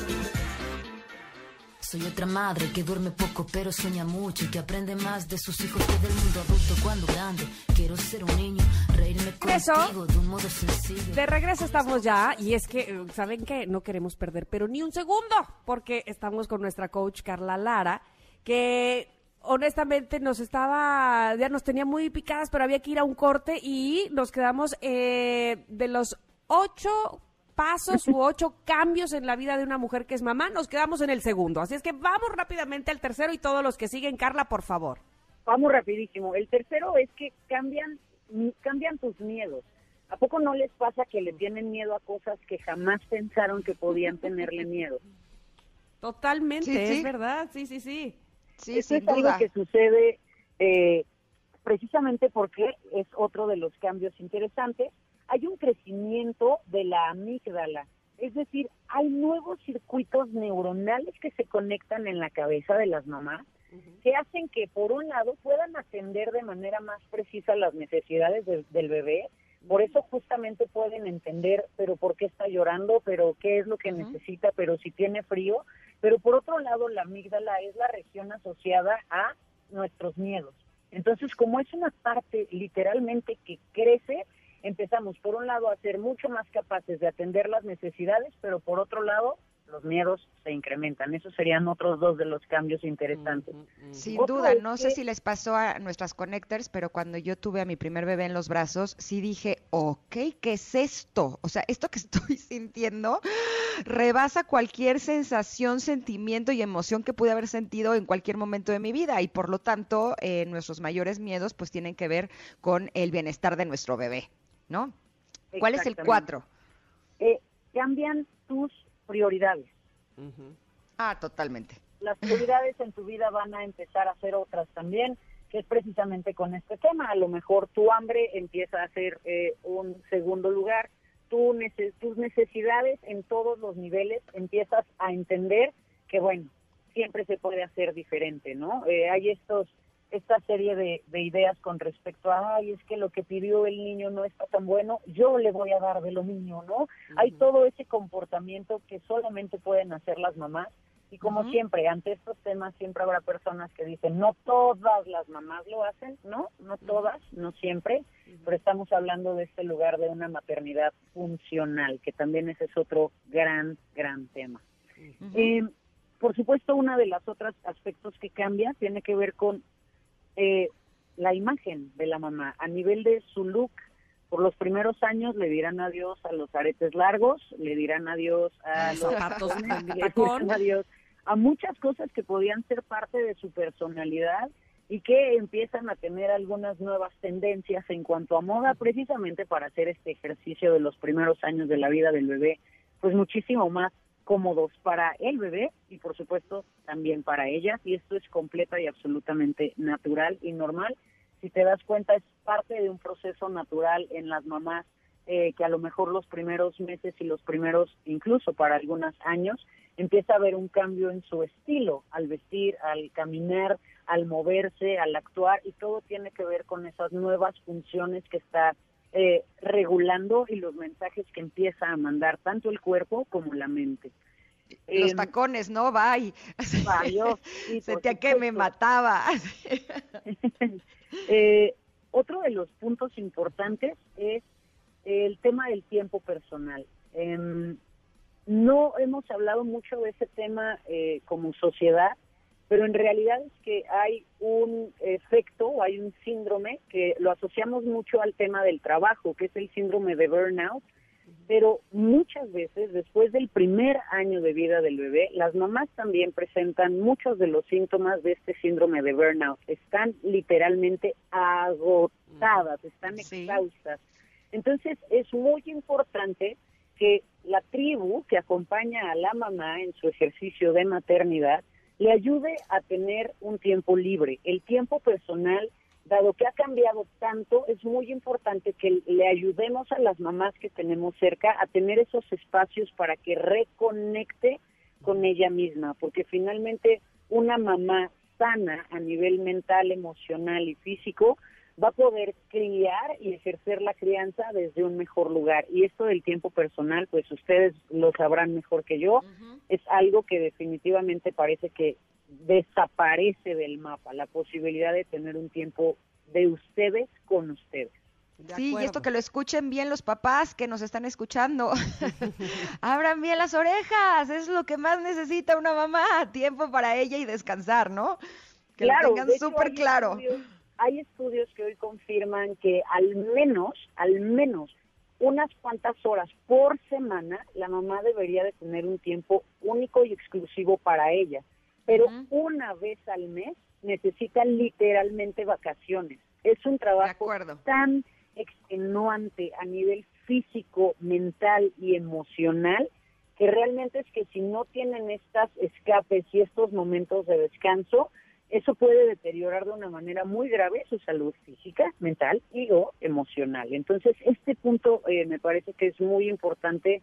Speaker 9: Soy otra madre que duerme poco pero sueña mucho y que aprende más de sus hijos que del mundo adulto cuando grande. Quiero ser un niño, reírme
Speaker 2: Eso.
Speaker 9: contigo de un modo sencillo.
Speaker 2: De regreso estamos ya y es que, eh, ¿saben qué? No queremos perder, pero ni un segundo, porque estamos con nuestra coach Carla Lara, que honestamente nos estaba, ya nos tenía muy picadas, pero había que ir a un corte y nos quedamos eh, de los ocho pasos u ocho cambios en la vida de una mujer que es mamá, nos quedamos en el segundo. Así es que vamos rápidamente al tercero y todos los que siguen. Carla, por favor.
Speaker 8: Vamos rapidísimo. El tercero es que cambian, cambian tus miedos. ¿A poco no les pasa que le tienen miedo a cosas que jamás pensaron que podían tenerle miedo?
Speaker 2: Totalmente,
Speaker 3: Sí, sí.
Speaker 2: es verdad, sí, sí, sí.
Speaker 3: Sí,
Speaker 8: es algo
Speaker 3: duda.
Speaker 8: que sucede eh, precisamente porque es otro de los cambios interesantes. Hay un crecimiento de la amígdala, es decir, hay nuevos circuitos neuronales que se conectan en la cabeza de las mamás que hacen que, por un lado, puedan atender de manera más precisa las necesidades del- del bebé. Por eso justamente pueden entender, pero por qué está llorando, pero qué es lo que necesita, pero si tiene frío. Pero por otro lado, la amígdala es la región asociada a nuestros miedos. Entonces, como es una parte literalmente que crece, empezamos por un lado a ser mucho más capaces de atender las necesidades, pero por otro lado, los miedos se incrementan. Esos serían otros dos de los cambios interesantes.
Speaker 3: Sin
Speaker 8: Otro
Speaker 3: duda, no sé
Speaker 8: que-
Speaker 3: si les pasó a nuestras connectors, pero cuando yo tuve a mi primer bebé en los brazos, sí dije, ok, ¿qué es esto? O sea, esto que estoy sintiendo rebasa cualquier sensación, sentimiento y emoción que pude haber sentido en cualquier momento de mi vida y por lo tanto eh, nuestros mayores miedos pues tienen que ver con el bienestar de nuestro bebé, ¿no? ¿Cuál es el cuatro?
Speaker 8: Eh, cambian tus prioridades.
Speaker 3: Ah, totalmente.
Speaker 8: Las prioridades en tu vida van a empezar a ser otras también, que es precisamente con este tema. A lo mejor tu hambre empieza a ser eh, un segundo lugar. Tu nece- tus necesidades en todos los niveles empiezas a entender que, bueno, siempre se puede hacer diferente, ¿no? Eh, hay estos esta serie de, de ideas con respecto a, ay, es que lo que pidió el niño no está tan bueno, yo le voy a dar de lo mío, ¿no? Hay todo ese comportamiento que solamente pueden hacer las mamás. Y como siempre, ante estos temas siempre habrá personas que dicen, no todas las mamás lo hacen, no, no todas, no siempre, pero estamos hablando de este lugar de una maternidad funcional, que también ese es otro gran, gran tema. Eh, por supuesto, uno de los otros aspectos que cambia tiene que ver con eh, la imagen de la mamá a nivel de su look. Por los primeros años le dirán adiós a los aretes largos, le dirán adiós a los
Speaker 2: Zapatos
Speaker 8: adiós a muchas cosas que podían ser parte de su personalidad y que empiezan a tener algunas nuevas tendencias en cuanto a moda, precisamente para hacer este ejercicio de los primeros años de la vida del bebé, pues muchísimo más cómodos para el bebé y por supuesto también para ellas y esto es completa y absolutamente natural y normal. Si te das cuenta es parte de un proceso natural en las mamás eh, que a lo mejor los primeros meses y los primeros, incluso para algunos años, empieza a haber un cambio en su estilo al vestir, al caminar, al moverse, al actuar y todo tiene que ver con esas nuevas funciones que está eh, regulando y los mensajes que empieza a mandar tanto el cuerpo como la mente.
Speaker 3: Los tacones, ¿no? Bye.
Speaker 8: Sí, por
Speaker 3: Sentía que me mataba.
Speaker 8: Eh, otro de los puntos importantes es el tema del tiempo personal. Em, no hemos hablado mucho de ese tema eh, como sociedad, pero en realidad es que hay un efecto o hay un síndrome que lo asociamos mucho al tema del trabajo, que es el síndrome de burnout, pero muchas veces después del primer año de vida del bebé, las mamás también presentan muchos de los síntomas de este síndrome de burnout. Están literalmente agotadas, están
Speaker 3: Sí.
Speaker 8: exhaustas. Entonces es muy importante que la tribu que acompaña a la mamá en su ejercicio de maternidad le ayude a tener un tiempo libre. El tiempo personal, dado que ha cambiado tanto, es muy importante que le ayudemos a las mamás que tenemos cerca a tener esos espacios para que reconecte con ella misma, porque finalmente una mamá sana a nivel mental, emocional y físico va a poder criar y ejercer la crianza desde un mejor lugar. Y esto del tiempo personal, pues ustedes lo sabrán mejor que yo, es algo que definitivamente parece que desaparece del mapa, la posibilidad de tener un tiempo de ustedes con ustedes.
Speaker 2: De
Speaker 3: Sí, y esto que lo escuchen bien los papás que nos están escuchando. Abran bien las orejas, es lo que más necesita una mamá, tiempo para ella y descansar, ¿no? Que
Speaker 8: claro,
Speaker 3: lo tengan súper claro.
Speaker 8: estudios- hay estudios que hoy confirman que al menos, al menos unas cuantas horas por semana, la mamá debería de tener un tiempo único y exclusivo para ella. Pero
Speaker 3: Ujú.
Speaker 8: una vez al mes necesita literalmente vacaciones. Es un trabajo tan extenuante a nivel físico, mental y emocional que realmente es que si no tienen estas escapes y estos momentos de descanso, eso puede deteriorar de una manera muy grave su salud física, mental y o emocional. Entonces, este punto eh, me parece que es muy importante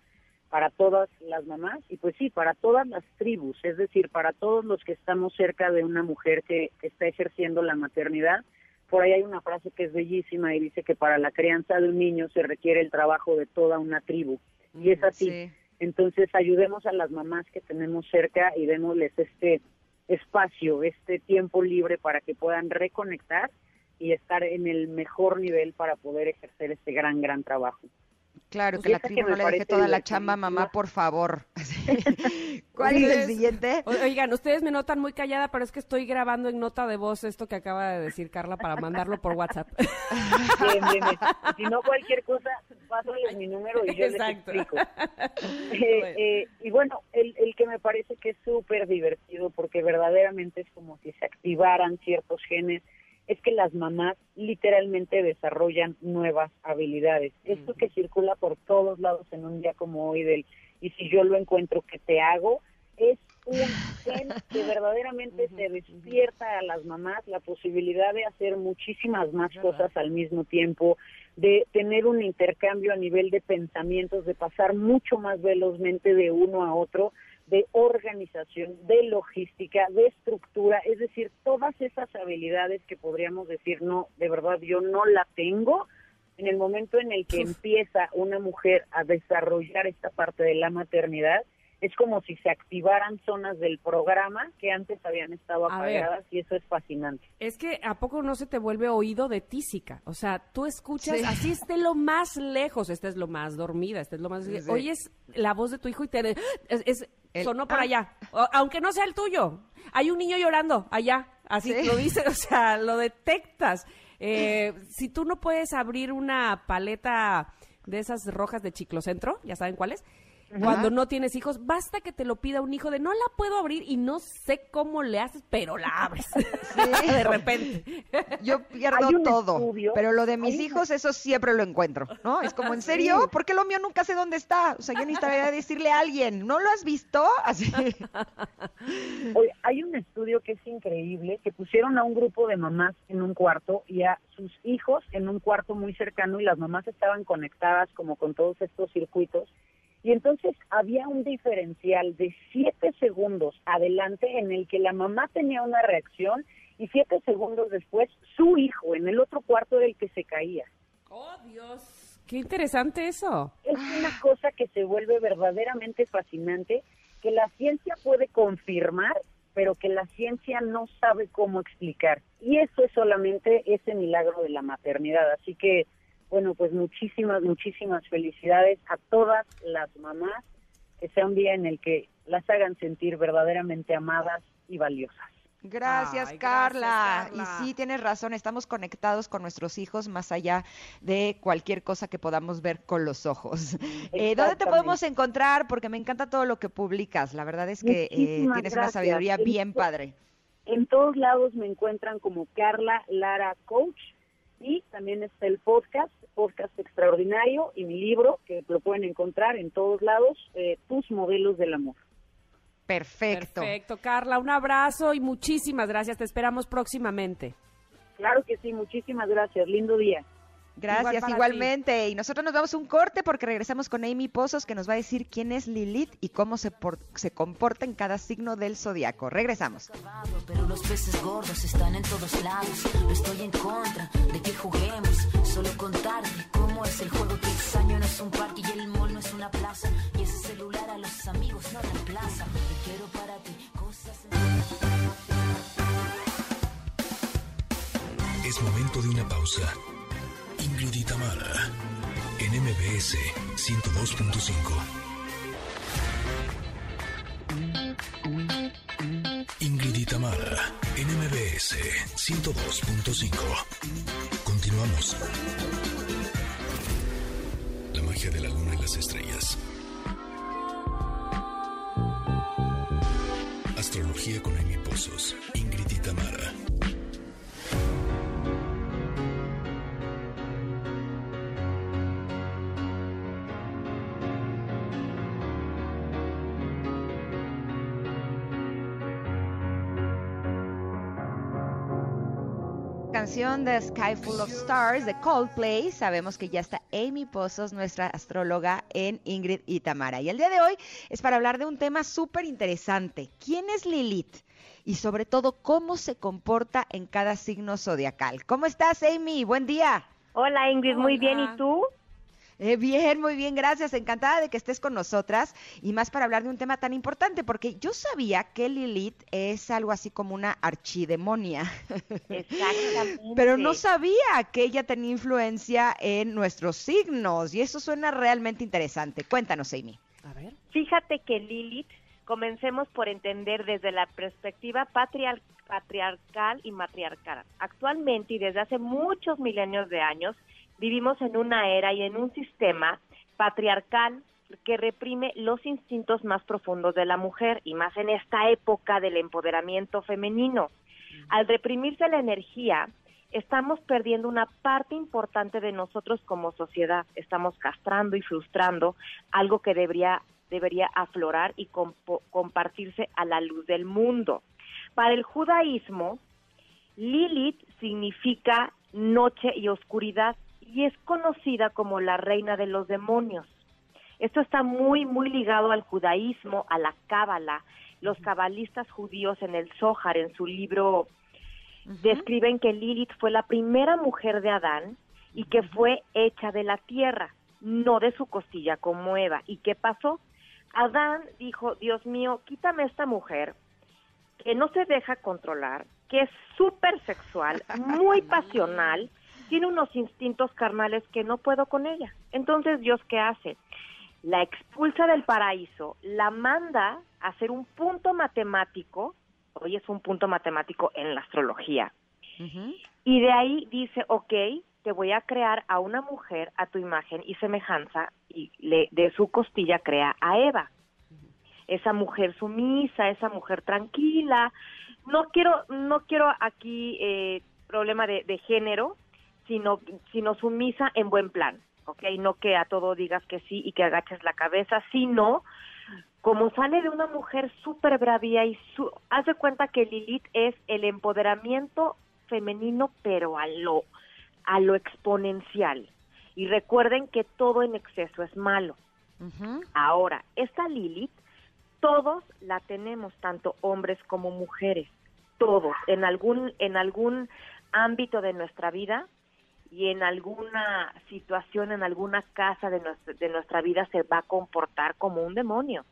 Speaker 8: para todas las mamás y pues sí, para todas las tribus, es decir, para todos los que estamos cerca de una mujer que, que está ejerciendo la maternidad. Por ahí hay una frase que es bellísima y dice que para la crianza de un niño se requiere el trabajo de toda una tribu. Y es así.
Speaker 3: Sí.
Speaker 8: Entonces, ayudemos a las mamás que tenemos cerca y démosles este espacio, este tiempo libre para que puedan reconectar y estar en el mejor nivel para poder ejercer este gran, gran trabajo.
Speaker 3: Claro,
Speaker 8: Pues
Speaker 3: que la
Speaker 8: me
Speaker 3: no le deje toda la chamba, mamá, por favor. ¿Cuál es el siguiente?
Speaker 2: Oigan, ustedes me notan muy callada, pero es que estoy grabando en nota de voz esto que acaba de decir Carla para mandarlo por WhatsApp.
Speaker 8: Bien, bien, bien. Si no, cualquier cosa, pásales mi número y yo
Speaker 2: Exacto.
Speaker 8: les explico. Eh, eh, y bueno, el, el que me parece que es súper divertido, porque verdaderamente es como si se activaran ciertos genes, es que las mamás literalmente desarrollan nuevas habilidades. Esto que circula por todos lados en un día como hoy del, y si yo lo encuentro, ¿qué te hago? Es un gen que verdaderamente se despierta a las mamás la posibilidad de hacer muchísimas más cosas al mismo tiempo, de tener un intercambio a nivel de pensamientos, de pasar mucho más velozmente de uno a otro, de organización, de logística, de estructura, es decir, todas esas habilidades que podríamos decir, no, de verdad yo no la tengo, en el momento en el que empieza una mujer a desarrollar esta parte de la maternidad, es como si se activaran zonas del programa que antes habían estado apagadas y eso es fascinante.
Speaker 2: Es que ¿a poco no se te vuelve oído de tísica? O sea, tú escuchas,
Speaker 3: Sí.
Speaker 2: así esté lo más lejos, esta es lo más dormida, esta es lo más...
Speaker 3: Sí, sí.
Speaker 2: Oyes la voz de tu hijo y te... Es, es-
Speaker 3: El-
Speaker 2: sonó por
Speaker 3: ah.
Speaker 2: allá, O- aunque no sea el tuyo. Hay un niño llorando allá, así
Speaker 3: Sí.
Speaker 2: lo dice, o sea, lo detectas. Eh, si tú no puedes abrir una paleta de esas rojas de chiclocentro, ya saben cuáles, cuando no tienes hijos, basta que te lo pida un hijo de no la puedo abrir y no sé cómo le haces, pero la abres. de repente.
Speaker 3: Yo pierdo todo,
Speaker 8: estudio-
Speaker 3: pero lo de mis
Speaker 8: un-
Speaker 3: hijos, eso siempre lo encuentro, ¿no? Es como, ¿en serio? ¿Por qué lo mío nunca sé dónde está? O sea, yo necesitaría decirle a alguien, ¿no lo has visto? Así.
Speaker 8: Oye, hay un estudio que es increíble, que pusieron a un grupo de mamás en un cuarto y a sus hijos en un cuarto muy cercano y las mamás estaban conectadas como con todos estos circuitos. Y entonces había un diferencial de siete segundos adelante en el que la mamá tenía una reacción y siete segundos después su hijo en el otro cuarto era el que se caía.
Speaker 2: Oh, Dios. Qué interesante eso.
Speaker 8: Es una cosa que se vuelve verdaderamente fascinante que la ciencia puede confirmar, pero que la ciencia no sabe cómo explicar. Y eso es solamente ese milagro de la maternidad. Así que, bueno, pues muchísimas, muchísimas felicidades a todas las mamás, que sea un día en el que las hagan sentir verdaderamente amadas y valiosas.
Speaker 3: Gracias,
Speaker 2: Ay,
Speaker 3: Carla.
Speaker 2: gracias, Carla.
Speaker 3: Y sí, tienes razón, estamos conectados con nuestros hijos más allá de cualquier cosa que podamos ver con los ojos. Eh, ¿Dónde te podemos encontrar? Porque me encanta todo lo que publicas. La verdad es que eh, tienes una
Speaker 8: gracias.
Speaker 3: sabiduría
Speaker 8: En
Speaker 3: bien padre.
Speaker 8: En todos lados me encuentran como Carla Lara Coach y también está el podcast, podcast extraordinario y mi libro que lo pueden encontrar en todos lados, eh, Tus modelos del amor.
Speaker 3: Perfecto.
Speaker 2: Perfecto, Carla, un abrazo y muchísimas gracias. Te esperamos próximamente.
Speaker 8: Claro que sí, muchísimas gracias, lindo día.
Speaker 3: Gracias,
Speaker 2: Igual
Speaker 3: igualmente. Y nosotros nos damos un corte porque regresamos con Amy Pozos que nos va a decir quién es Lilith y cómo se, por- se comporta en cada signo del zodiaco. Regresamos.
Speaker 9: Pero los peces gordos están en todos lados. No estoy en contra de que juguemos. Solo contarte cómo es el juego. Que no es un parque y el mall no es una plaza. Y ese celular a los amigos no reemplaza. Te quiero para ti cosas.
Speaker 1: Es momento de una pausa. Ingrid y Tamara, en MBS 102.5. Ingrid y en MBS 102.5. Continuamos. La magia de la luna y las estrellas. Astrología con Amy Pozos, Ingrid.
Speaker 3: Canción de Sky Full of Stars de Coldplay. Sabemos que ya está Amy Pozos, nuestra astróloga en Ingrid y Tamara. Y el día de hoy es para hablar de un tema súper interesante. ¿Quién es Lilith? Y sobre todo, cómo se comporta en cada signo zodiacal. ¿Cómo estás, Amy? Buen día.
Speaker 10: Hola Ingrid, muy bien.
Speaker 2: Hola.
Speaker 10: ¿Y tú?
Speaker 3: Eh, bien, muy bien, gracias. Encantada de que estés con nosotras y más para hablar de un tema tan importante, porque yo sabía que Lilith es algo así como una archidemonia,
Speaker 10: Exactamente.
Speaker 3: pero no sabía que ella tenía influencia en nuestros signos y eso suena realmente interesante. Cuéntanos, Amy.
Speaker 2: A ver.
Speaker 10: Fíjate que Lilith, comencemos por entender desde la perspectiva patriar- patriarcal y matriarcal. Actualmente y desde hace muchos milenios de años, vivimos en una era y en un sistema patriarcal que reprime los instintos más profundos de la mujer y más en esta época del empoderamiento femenino. Al reprimirse la energía, estamos perdiendo una parte importante de nosotros como sociedad. Estamos castrando y frustrando algo que debería, debería aflorar y compo- compartirse a la luz del mundo. Para el judaísmo, Lilith significa noche y oscuridad y es conocida como la reina de los demonios. Esto está muy, muy ligado al judaísmo, a la cábala. Los cabalistas judíos en el Zohar, en su libro, describen que Lilith fue la primera mujer de Adán y que fue hecha de la tierra, no de su costilla como Eva. ¿Y qué pasó? Adán dijo, Dios mío, quítame esta mujer que no se deja controlar, que es súper sexual, muy pasional, tiene unos instintos carnales que no puedo con ella. Entonces, Dios, ¿qué hace? La expulsa del paraíso, la manda a hacer un punto matemático, hoy es un punto matemático en la astrología, y de ahí dice, ok, te voy a crear a una mujer a tu imagen y semejanza, y le, de su costilla crea a Eva. Esa mujer sumisa, esa mujer tranquila. No quiero, no quiero aquí eh, problema de, de género, sino, sino sumisa en buen plan, ¿ok? No que a todo digas que sí y que agaches la cabeza, sino como sale de una mujer súper bravía y su, haz de cuenta que Lilith es el empoderamiento femenino, pero a lo, a lo exponencial. Y recuerden que todo en exceso es malo. Ahora, esta Lilith, todos la tenemos, tanto hombres como mujeres, todos, en algún, en algún ámbito de nuestra vida y en alguna situación, en alguna casa de de nuestra vida se va a comportar como un demonio.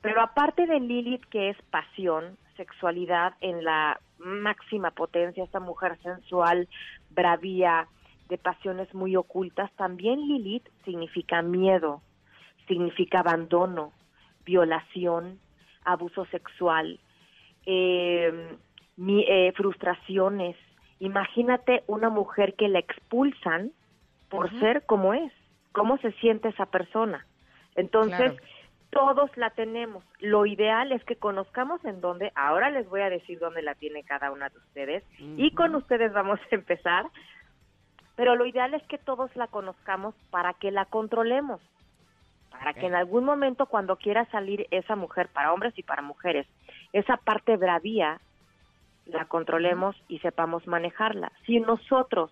Speaker 10: Pero aparte de Lilith, que es pasión, sexualidad en la máxima potencia, esta mujer sensual, bravía, de pasiones muy ocultas, también Lilith significa miedo, significa abandono, violación, abuso sexual, eh, mi- eh, frustraciones. Imagínate una mujer que la expulsan por ser como es, cómo se siente esa persona. Entonces,
Speaker 3: Claro.
Speaker 10: todos la tenemos. Lo ideal es que conozcamos en dónde, ahora les voy a decir dónde la tiene cada una de ustedes y con ustedes vamos a empezar, pero lo ideal es que todos la conozcamos para que la controlemos, para que en algún momento cuando quiera salir esa mujer, para hombres y para mujeres, esa parte bravía, la controlemos y sepamos manejarla. Si nosotros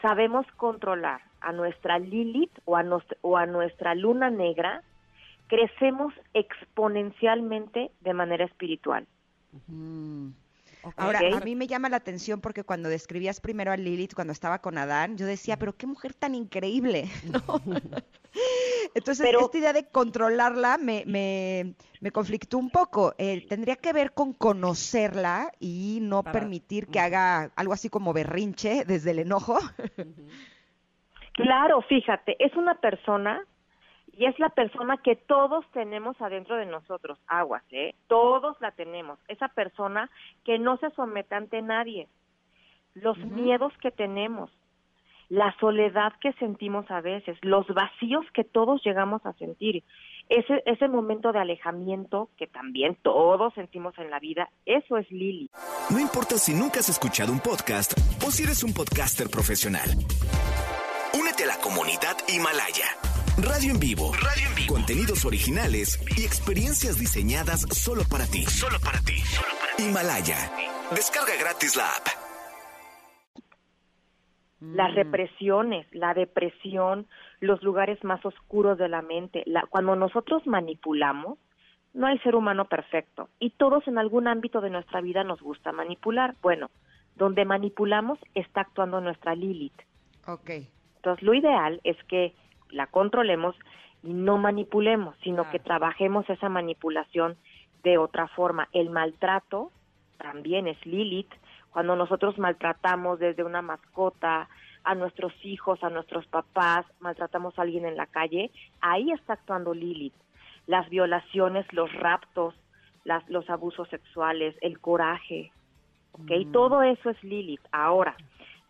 Speaker 10: sabemos controlar a nuestra Lilith o a, nos- o a nuestra luna negra, crecemos exponencialmente de manera espiritual.
Speaker 3: Mm.
Speaker 2: Ok.
Speaker 3: Ahora, a mí me llama la atención porque cuando describías primero a Lilith, cuando estaba con Adán, yo decía, pero qué mujer tan increíble, ¿no? Entonces,
Speaker 10: Pero-
Speaker 3: esta idea de controlarla me, me, me conflictó un poco. Eh, tendría que ver con conocerla y no
Speaker 2: Para-
Speaker 3: permitir que haga algo así como berrinche desde el enojo.
Speaker 10: Claro, fíjate, es una persona y es la persona que todos tenemos adentro de nosotros, aguas, ¿eh? Todos la tenemos. Esa persona que no se somete ante nadie. Los miedos que tenemos, la soledad que sentimos a veces, los vacíos que todos llegamos a sentir, ese, ese momento de alejamiento que también todos sentimos en la vida, eso es Lili.
Speaker 11: No importa si nunca has escuchado un podcast o si eres un podcaster profesional. Únete a la comunidad Himalaya. Radio en vivo. Radio en vivo. Contenidos originales y experiencias diseñadas solo para ti. Solo para ti. Himalaya. Descarga gratis la app.
Speaker 10: las represiones, la depresión, los lugares más oscuros de la mente. La- cuando nosotros manipulamos, no hay ser humano perfecto y todos en algún ámbito de nuestra vida nos gusta manipular. Bueno, donde manipulamos está actuando nuestra Lilith.
Speaker 3: ok.
Speaker 10: Entonces, lo ideal es que la controlemos y no manipulemos, sino que trabajemos esa manipulación de otra forma. El maltrato también es Lilith. Cuando nosotros maltratamos desde una mascota a nuestros hijos, a nuestros papás, maltratamos a alguien en la calle, ahí está actuando Lilith. Las violaciones, los raptos, las, los abusos sexuales, el coraje, ¿ok? Todo eso es Lilith. Ahora,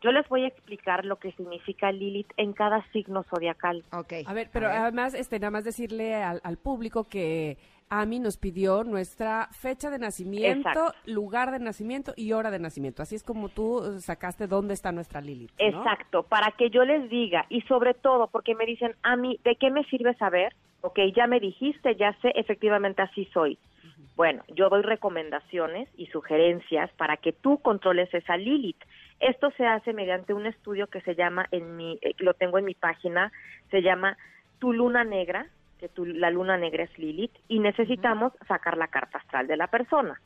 Speaker 10: yo les voy a explicar lo que significa Lilith en cada signo zodiacal.
Speaker 3: Ok.
Speaker 2: A ver, pero además, este, nada más decirle al, al público que Ami nos pidió nuestra fecha de nacimiento,
Speaker 10: Exacto.
Speaker 2: lugar de nacimiento y hora de nacimiento. Así es como tú sacaste dónde está nuestra Lilith. ¿no?
Speaker 10: Exacto, para que yo les diga y sobre todo porque me dicen, a mí, ¿de qué me sirve saber? Ok, ya me dijiste, ya sé, efectivamente así soy. Bueno, yo doy recomendaciones y sugerencias para que tú controles esa Lilith. Esto se hace mediante un estudio que se llama, en mi, eh, lo tengo en mi página, se llama Tu Luna Negra, que tu- la Luna Negra es Lilith, y necesitamos sacar la carta astral de la persona.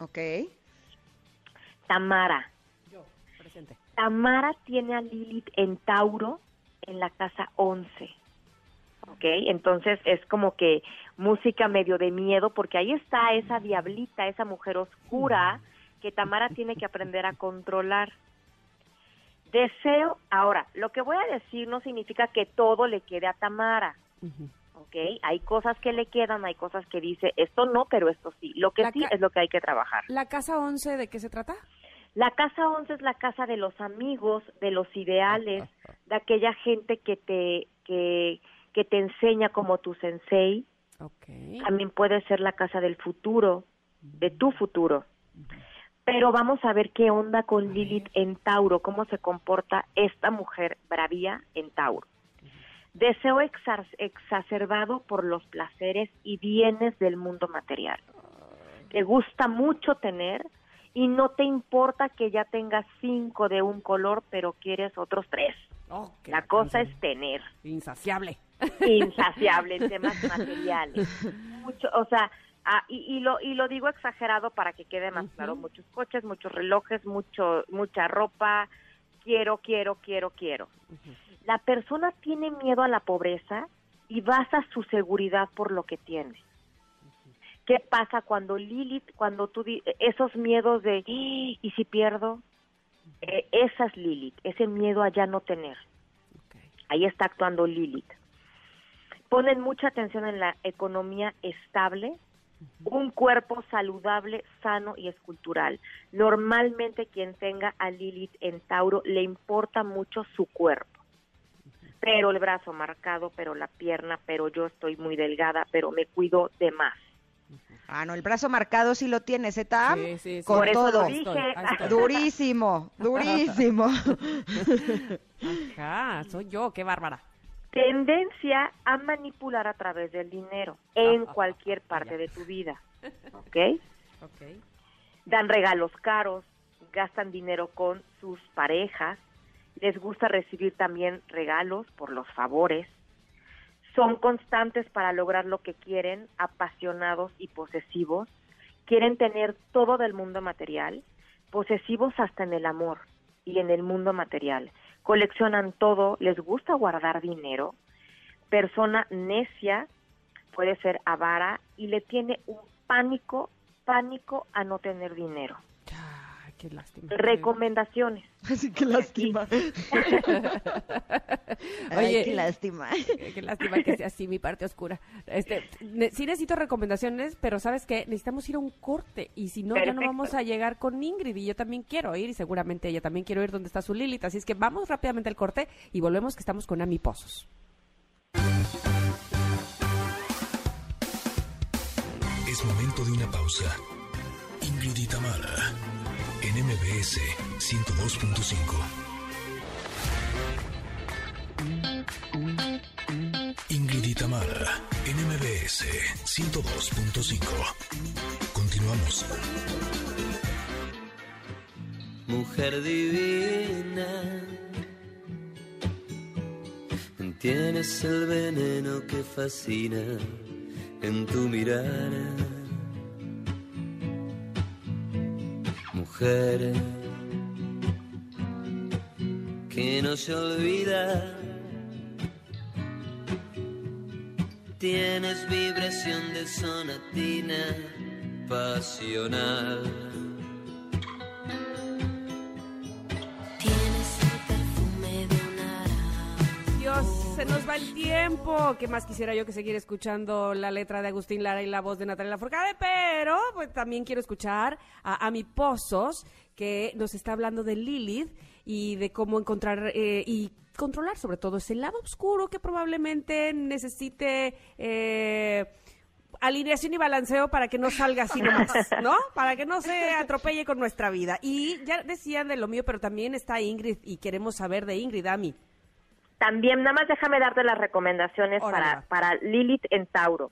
Speaker 3: Ok.
Speaker 10: Tamara,
Speaker 2: Yo, presente.
Speaker 10: Tamara tiene a Lilith en Tauro en la casa 11. ¿Ok? Entonces es como que música medio de miedo, porque ahí está esa diablita, esa mujer oscura que Tamara tiene que aprender a controlar. Deseo, ahora, lo que voy a decir no significa que todo le quede a Tamara.
Speaker 2: Ujú.
Speaker 10: ¿ok? Hay cosas que le quedan, hay cosas que dice, esto no, pero esto sí. Lo que
Speaker 2: La
Speaker 10: sí es lo que hay que trabajar.
Speaker 2: ¿La casa 11 de qué se trata?
Speaker 10: La casa 11 es la casa de los amigos, de los ideales, de aquella gente que te que que te enseña como tu sensei.
Speaker 2: Ok.
Speaker 10: También puede ser la casa del futuro, de tu futuro. Pero vamos a ver qué onda con Lilith en Tauro, cómo se comporta esta mujer bravía en Tauro. Deseo exacerbado por los placeres y bienes del mundo material. Te gusta mucho tener y no te importa que ya tengas cinco de un color, pero quieres otros tres.
Speaker 2: Oh,
Speaker 10: La cosa es tener
Speaker 2: Insaciable.
Speaker 10: insaciable en temas materiales. Mucho, o sea, ah, y, y lo y lo digo exagerado para que quede más claro, muchos coches, muchos relojes, mucho mucha ropa, quiero, quiero, quiero, quiero. La persona tiene miedo a la pobreza y basa su seguridad por lo que tiene. ¿Qué pasa cuando Lilith, cuando tú, esos miedos de, "¡Ah! ¿y si pierdo? Eh, esa es Lilith, ese miedo a ya no tener. Ahí está actuando Lilith. Ponen mucha atención en la economía estable, un cuerpo saludable, sano y escultural. Normalmente quien tenga a Lilith en Tauro le importa mucho su cuerpo. Pero el brazo marcado, pero la pierna, pero yo estoy muy delgada, pero me cuido de más.
Speaker 3: Ah, no, el brazo marcado sí lo ¿eh, Tam?
Speaker 2: Sí, sí, sí.
Speaker 3: Con
Speaker 10: Por eso
Speaker 3: todo.
Speaker 10: lo dije.
Speaker 2: Ahí estoy.
Speaker 3: Durísimo, durísimo.
Speaker 2: Ajá, soy yo, qué bárbara.
Speaker 10: Tendencia a manipular a través del dinero en cualquier parte de tu vida. ¿Ok?
Speaker 2: Ok.
Speaker 10: dan regalos caros, gastan dinero con sus parejas, les gusta recibir también regalos por los favores, son constantes para lograr lo que quieren, apasionados y posesivos, quieren tener todo del mundo material, posesivos hasta en el amor y en el mundo material, coleccionan todo, les gusta guardar dinero, persona necia, puede ser avara y le tiene un pánico, pánico a no tener dinero.
Speaker 2: Qué lástima.
Speaker 10: Recomendaciones.
Speaker 3: Así que lástima. Ay,
Speaker 2: Oye,
Speaker 3: qué lástima.
Speaker 2: Qué, qué lástima que sea así mi parte oscura. Este, ne- sí necesito recomendaciones, pero ¿sabes qué? Necesitamos ir a un corte y si no, ya no
Speaker 10: Perfecto.
Speaker 2: vamos a llegar con Ingrid y yo también quiero ir y seguramente ella también quiero ir donde está su Lilith. Así es que vamos rápidamente al corte y volvemos que estamos con Ami Pozos.
Speaker 1: Es momento de una pausa. Ingrid y Tamara, en MBS 102.5. Ingrid y Tamara, en MBS 102.5. Continuamos.
Speaker 5: Mujer divina, tienes el veneno que fascina en tu mirar. Que no se olvida, tienes vibración de sonatina pasional.
Speaker 2: Se nos va el tiempo. ¿Qué más quisiera yo que seguir escuchando la letra de Agustín Lara y la voz de Natalia Lafourcade? Pero pues, también quiero escuchar a Ami Pozos, que nos está hablando de Lilith y de cómo encontrar eh, y controlar sobre todo ese lado oscuro que probablemente necesite... eh, alineación y balanceo para que no salga así nomás, ¿no? Para que no se atropelle con nuestra vida. Y ya decían de lo mío, pero también está Ingrid y queremos saber de Ingrid, Ami.
Speaker 10: También, nada más déjame darte las recomendaciones para, para Lilith en Tauro.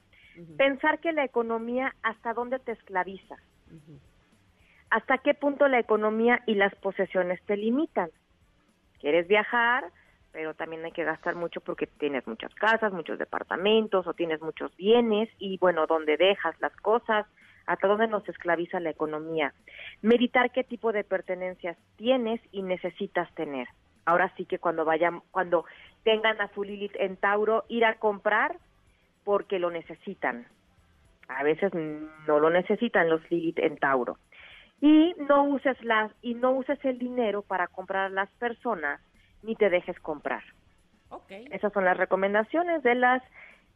Speaker 10: Pensar que la economía, ¿hasta dónde te esclaviza? ¿Hasta qué punto la economía y las posesiones te limitan? ¿Quieres viajar? Pero también hay que gastar mucho porque tienes muchas casas, muchos departamentos o tienes muchos bienes y bueno, ¿dónde dejas las cosas? ¿Hasta dónde nos esclaviza la economía? Meditar qué tipo de pertenencias tienes y necesitas tener. Ahora sí que cuando vayan, cuando tengan a su Lilith en Tauro, ir a comprar porque lo necesitan. A veces no lo necesitan los Lilith en Tauro. Y no uses las y no uses el dinero para comprar a las personas ni te dejes comprar.
Speaker 2: Ok.
Speaker 10: Esas son las recomendaciones de las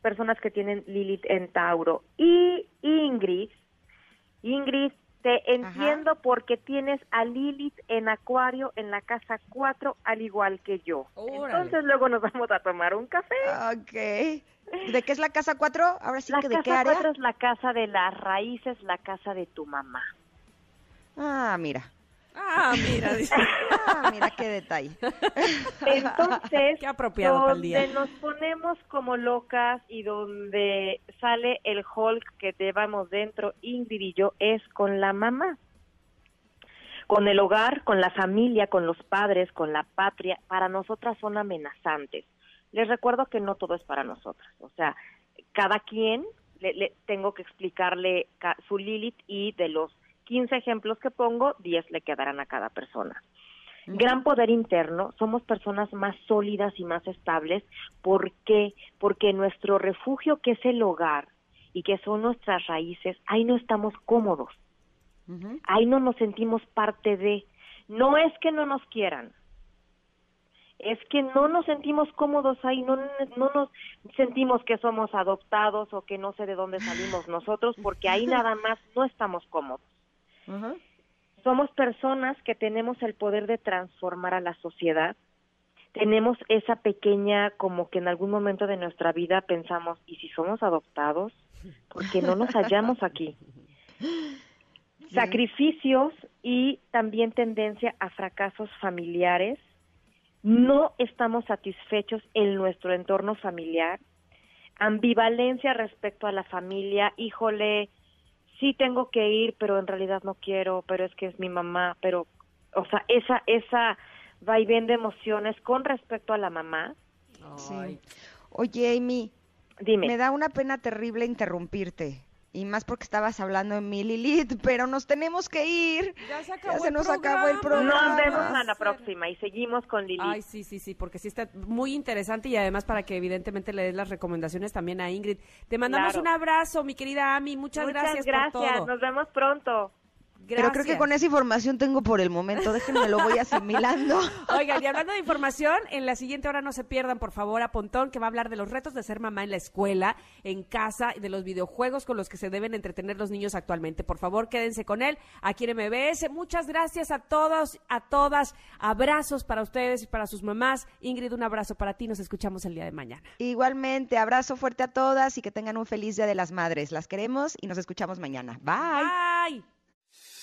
Speaker 10: personas que tienen Lilith en Tauro. Y Ingrid, Ingrid, te entiendo porque tienes a Lilith en Acuario en la casa 4 al igual que yo.
Speaker 2: Órale.
Speaker 10: Entonces luego nos vamos a tomar un café.
Speaker 3: Ok. ¿De qué es la casa 4? Ahora sí
Speaker 10: la
Speaker 3: que de qué
Speaker 10: casa
Speaker 3: área.
Speaker 10: 4 es la casa de las raíces, la casa de tu mamá.
Speaker 3: Ah, mira.
Speaker 2: Ah, mira, dice.
Speaker 3: Ah, mira qué detalle.
Speaker 10: Entonces,
Speaker 2: Qué apropiado para el
Speaker 10: donde
Speaker 2: día.
Speaker 10: nos ponemos como locas y donde sale el Hulk que llevamos dentro, Ingrid y yo, es con la mamá. Con el hogar, con la familia, con los padres, con la patria, para nosotras son amenazantes. Les recuerdo que no todo es para nosotras. O sea, cada quien, le, le- tengo que explicarle ca- su Lilith y de los 15 ejemplos que pongo, 10 le quedarán a cada persona. Gran poder interno, somos personas más sólidas y más estables. ¿Por qué? Porque nuestro refugio, que es el hogar, y que son nuestras raíces, ahí no estamos cómodos, ahí no nos sentimos parte de. No es que no nos quieran, es que no nos sentimos cómodos ahí, no, no nos sentimos que somos adoptados o que no sé de dónde salimos nosotros, porque ahí nada más no estamos cómodos. Somos personas que tenemos el poder de transformar a la sociedad. Tenemos esa pequeña, como que en algún momento de nuestra vida pensamos, ¿y si somos adoptados? Porque no nos hallamos aquí. Sacrificios y también tendencia a fracasos familiares. No estamos satisfechos en nuestro entorno familiar. Ambivalencia respecto a la familia. Híjole, sí tengo que ir, pero en realidad no quiero, pero es que es mi mamá, pero, o sea, esa, esa vaivén de emociones con respecto a la mamá.
Speaker 3: Sí. Oye, Amy,
Speaker 10: Dime.
Speaker 3: me da una pena terrible interrumpirte. Y más porque estabas hablando de mi Lilith, pero nos tenemos que ir.
Speaker 2: Ya se
Speaker 3: Ya se nos acabó el programa.
Speaker 10: Nos vemos a la próxima y seguimos con Lili.
Speaker 2: Ay, sí, sí, sí, porque sí está muy interesante y además para que evidentemente le des las recomendaciones también a Ingrid. Te mandamos
Speaker 10: Claro.
Speaker 2: un abrazo, mi querida Ami, muchas,
Speaker 10: Muchas
Speaker 2: gracias,
Speaker 10: gracias.
Speaker 2: por todo.
Speaker 10: Nos vemos pronto.
Speaker 3: Pero creo que
Speaker 2: Gracias.
Speaker 3: con esa información tengo por el momento. Déjenme lo voy asimilando.
Speaker 2: Oigan, y hablando de información, en la siguiente hora no se pierdan, por favor, a Pontón, que va a hablar de los retos de ser mamá en la escuela, en casa, y de los videojuegos con los que se deben entretener los niños actualmente. Por favor, quédense con él aquí en MBS. Muchas gracias a todos, a todas. Abrazos para ustedes y para sus mamás. Ingrid, un abrazo para ti. Nos escuchamos el día de mañana.
Speaker 3: Igualmente, abrazo fuerte a todas y que tengan un feliz Día de las Madres. Las queremos y nos escuchamos mañana. Bye.
Speaker 2: Bye.